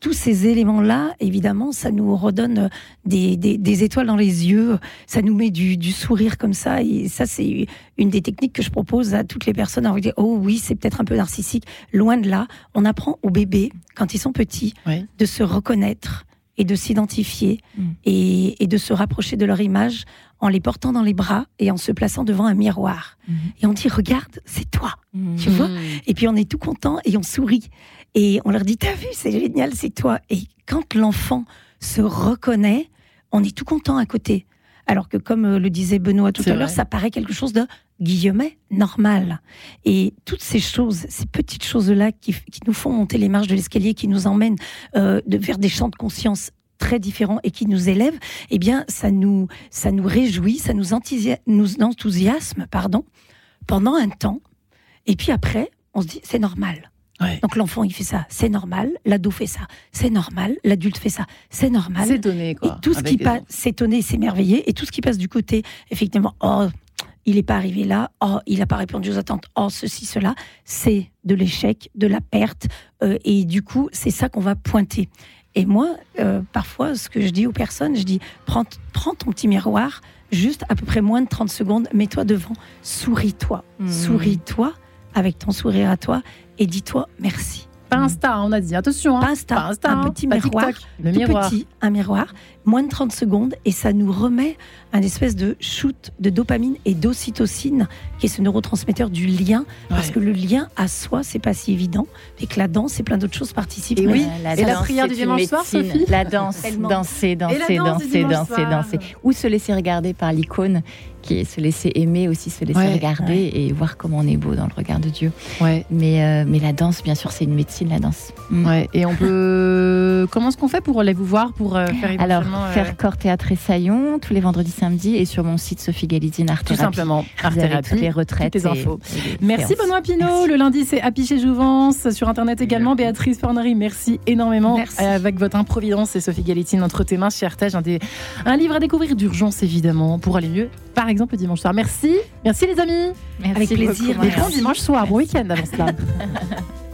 tous ces éléments-là, évidemment, ça nous redonne des, des, étoiles dans les yeux, ça nous met du, du, sourire comme ça. Et ça, c'est une des techniques que je propose à toutes les personnes. On dire, oh oui, c'est peut-être un peu narcissique. Loin de là, on apprend aux bébés, quand ils sont petits, de se reconnaître et de s'identifier mm. et, et, de se rapprocher de leur image en les portant dans les bras et en se plaçant devant un miroir. Mm. Et on dit, regarde, c'est toi. Mm. Tu vois? Et puis on est tout content et on sourit. Et on leur dit, t'as vu, c'est génial, c'est toi. Et quand l'enfant se reconnaît, on est tout content à côté. Alors que, comme euh, le disait Benoît tout à l'heure, ça paraît quelque chose de guillemets normal. Et toutes ces choses, ces petites choses-là qui, nous font monter les marches de l'escalier, qui nous emmènent euh, de, vers des champs de conscience très différents et qui nous élèvent, eh bien, ça nous, ça nous réjouit, ça nous, nous enthousiasme, pardon, pendant un temps. Et puis après, on se dit, c'est normal. Donc l'enfant il fait ça, c'est normal. L'ado fait ça, c'est normal. L'adulte fait ça, c'est normal. S'étonner quoi. Et tout ce qui passe, s'étonner, s'émerveiller. Et tout ce qui passe du côté, effectivement, oh, il n'est pas arrivé là, oh, il n'a pas répondu aux attentes, oh, ceci, cela, c'est de l'échec, de la perte. Euh, et du coup, c'est ça qu'on va pointer. Et moi, euh, parfois, ce que je dis aux personnes, je dis, prends, prends ton petit miroir, juste à peu près moins de 30 secondes, mets-toi devant, souris-toi, mmh. souris-toi avec ton sourire à toi et dis-toi merci. Pas Insta, on a dit. Attention, hein. pas Insta, un petit miroir, le miroir. petit, un miroir, moins de 30 secondes, et ça nous remet un espèce de shoot de dopamine et d'ocytocine, qui est ce neurotransmetteur du lien, parce que le lien à soi, c'est pas si évident, et que la danse et plein d'autres choses participent. Et oui, la et la prière du dimanche soir, Sophie La danse, <laughs> danser, danser, danser, danser, danser, ou se laisser regarder par l'icône qui est se laisser aimer aussi, se laisser regarder et voir comment on est beau dans le regard de Dieu. Ouais. Mais, euh, mais la danse, bien sûr, c'est une médecine, la danse. Mm. Ouais. Et on peut. comment est-ce qu'on fait pour aller vous voir pour euh, faire Alors, euh, faire corps théâtre et saillon tous les vendredis, samedis et sur mon site Sophie Galizine Art Tout simplement, Art Thérapie. les retraites, les infos. merci Benoît Pinault. Le lundi, c'est Happy chez Jouvence. Sur internet également, Béatrice Fornery. Merci énormément. Merci. Avec votre improvidence et Sophie Galizine entre tes mains, chère un, un livre à découvrir d'urgence évidemment pour aller mieux. Par exemple, dimanche soir. Merci. Merci les amis. Avec plaisir. Et bon dimanche soir. Bon week-end avant cela. <laughs>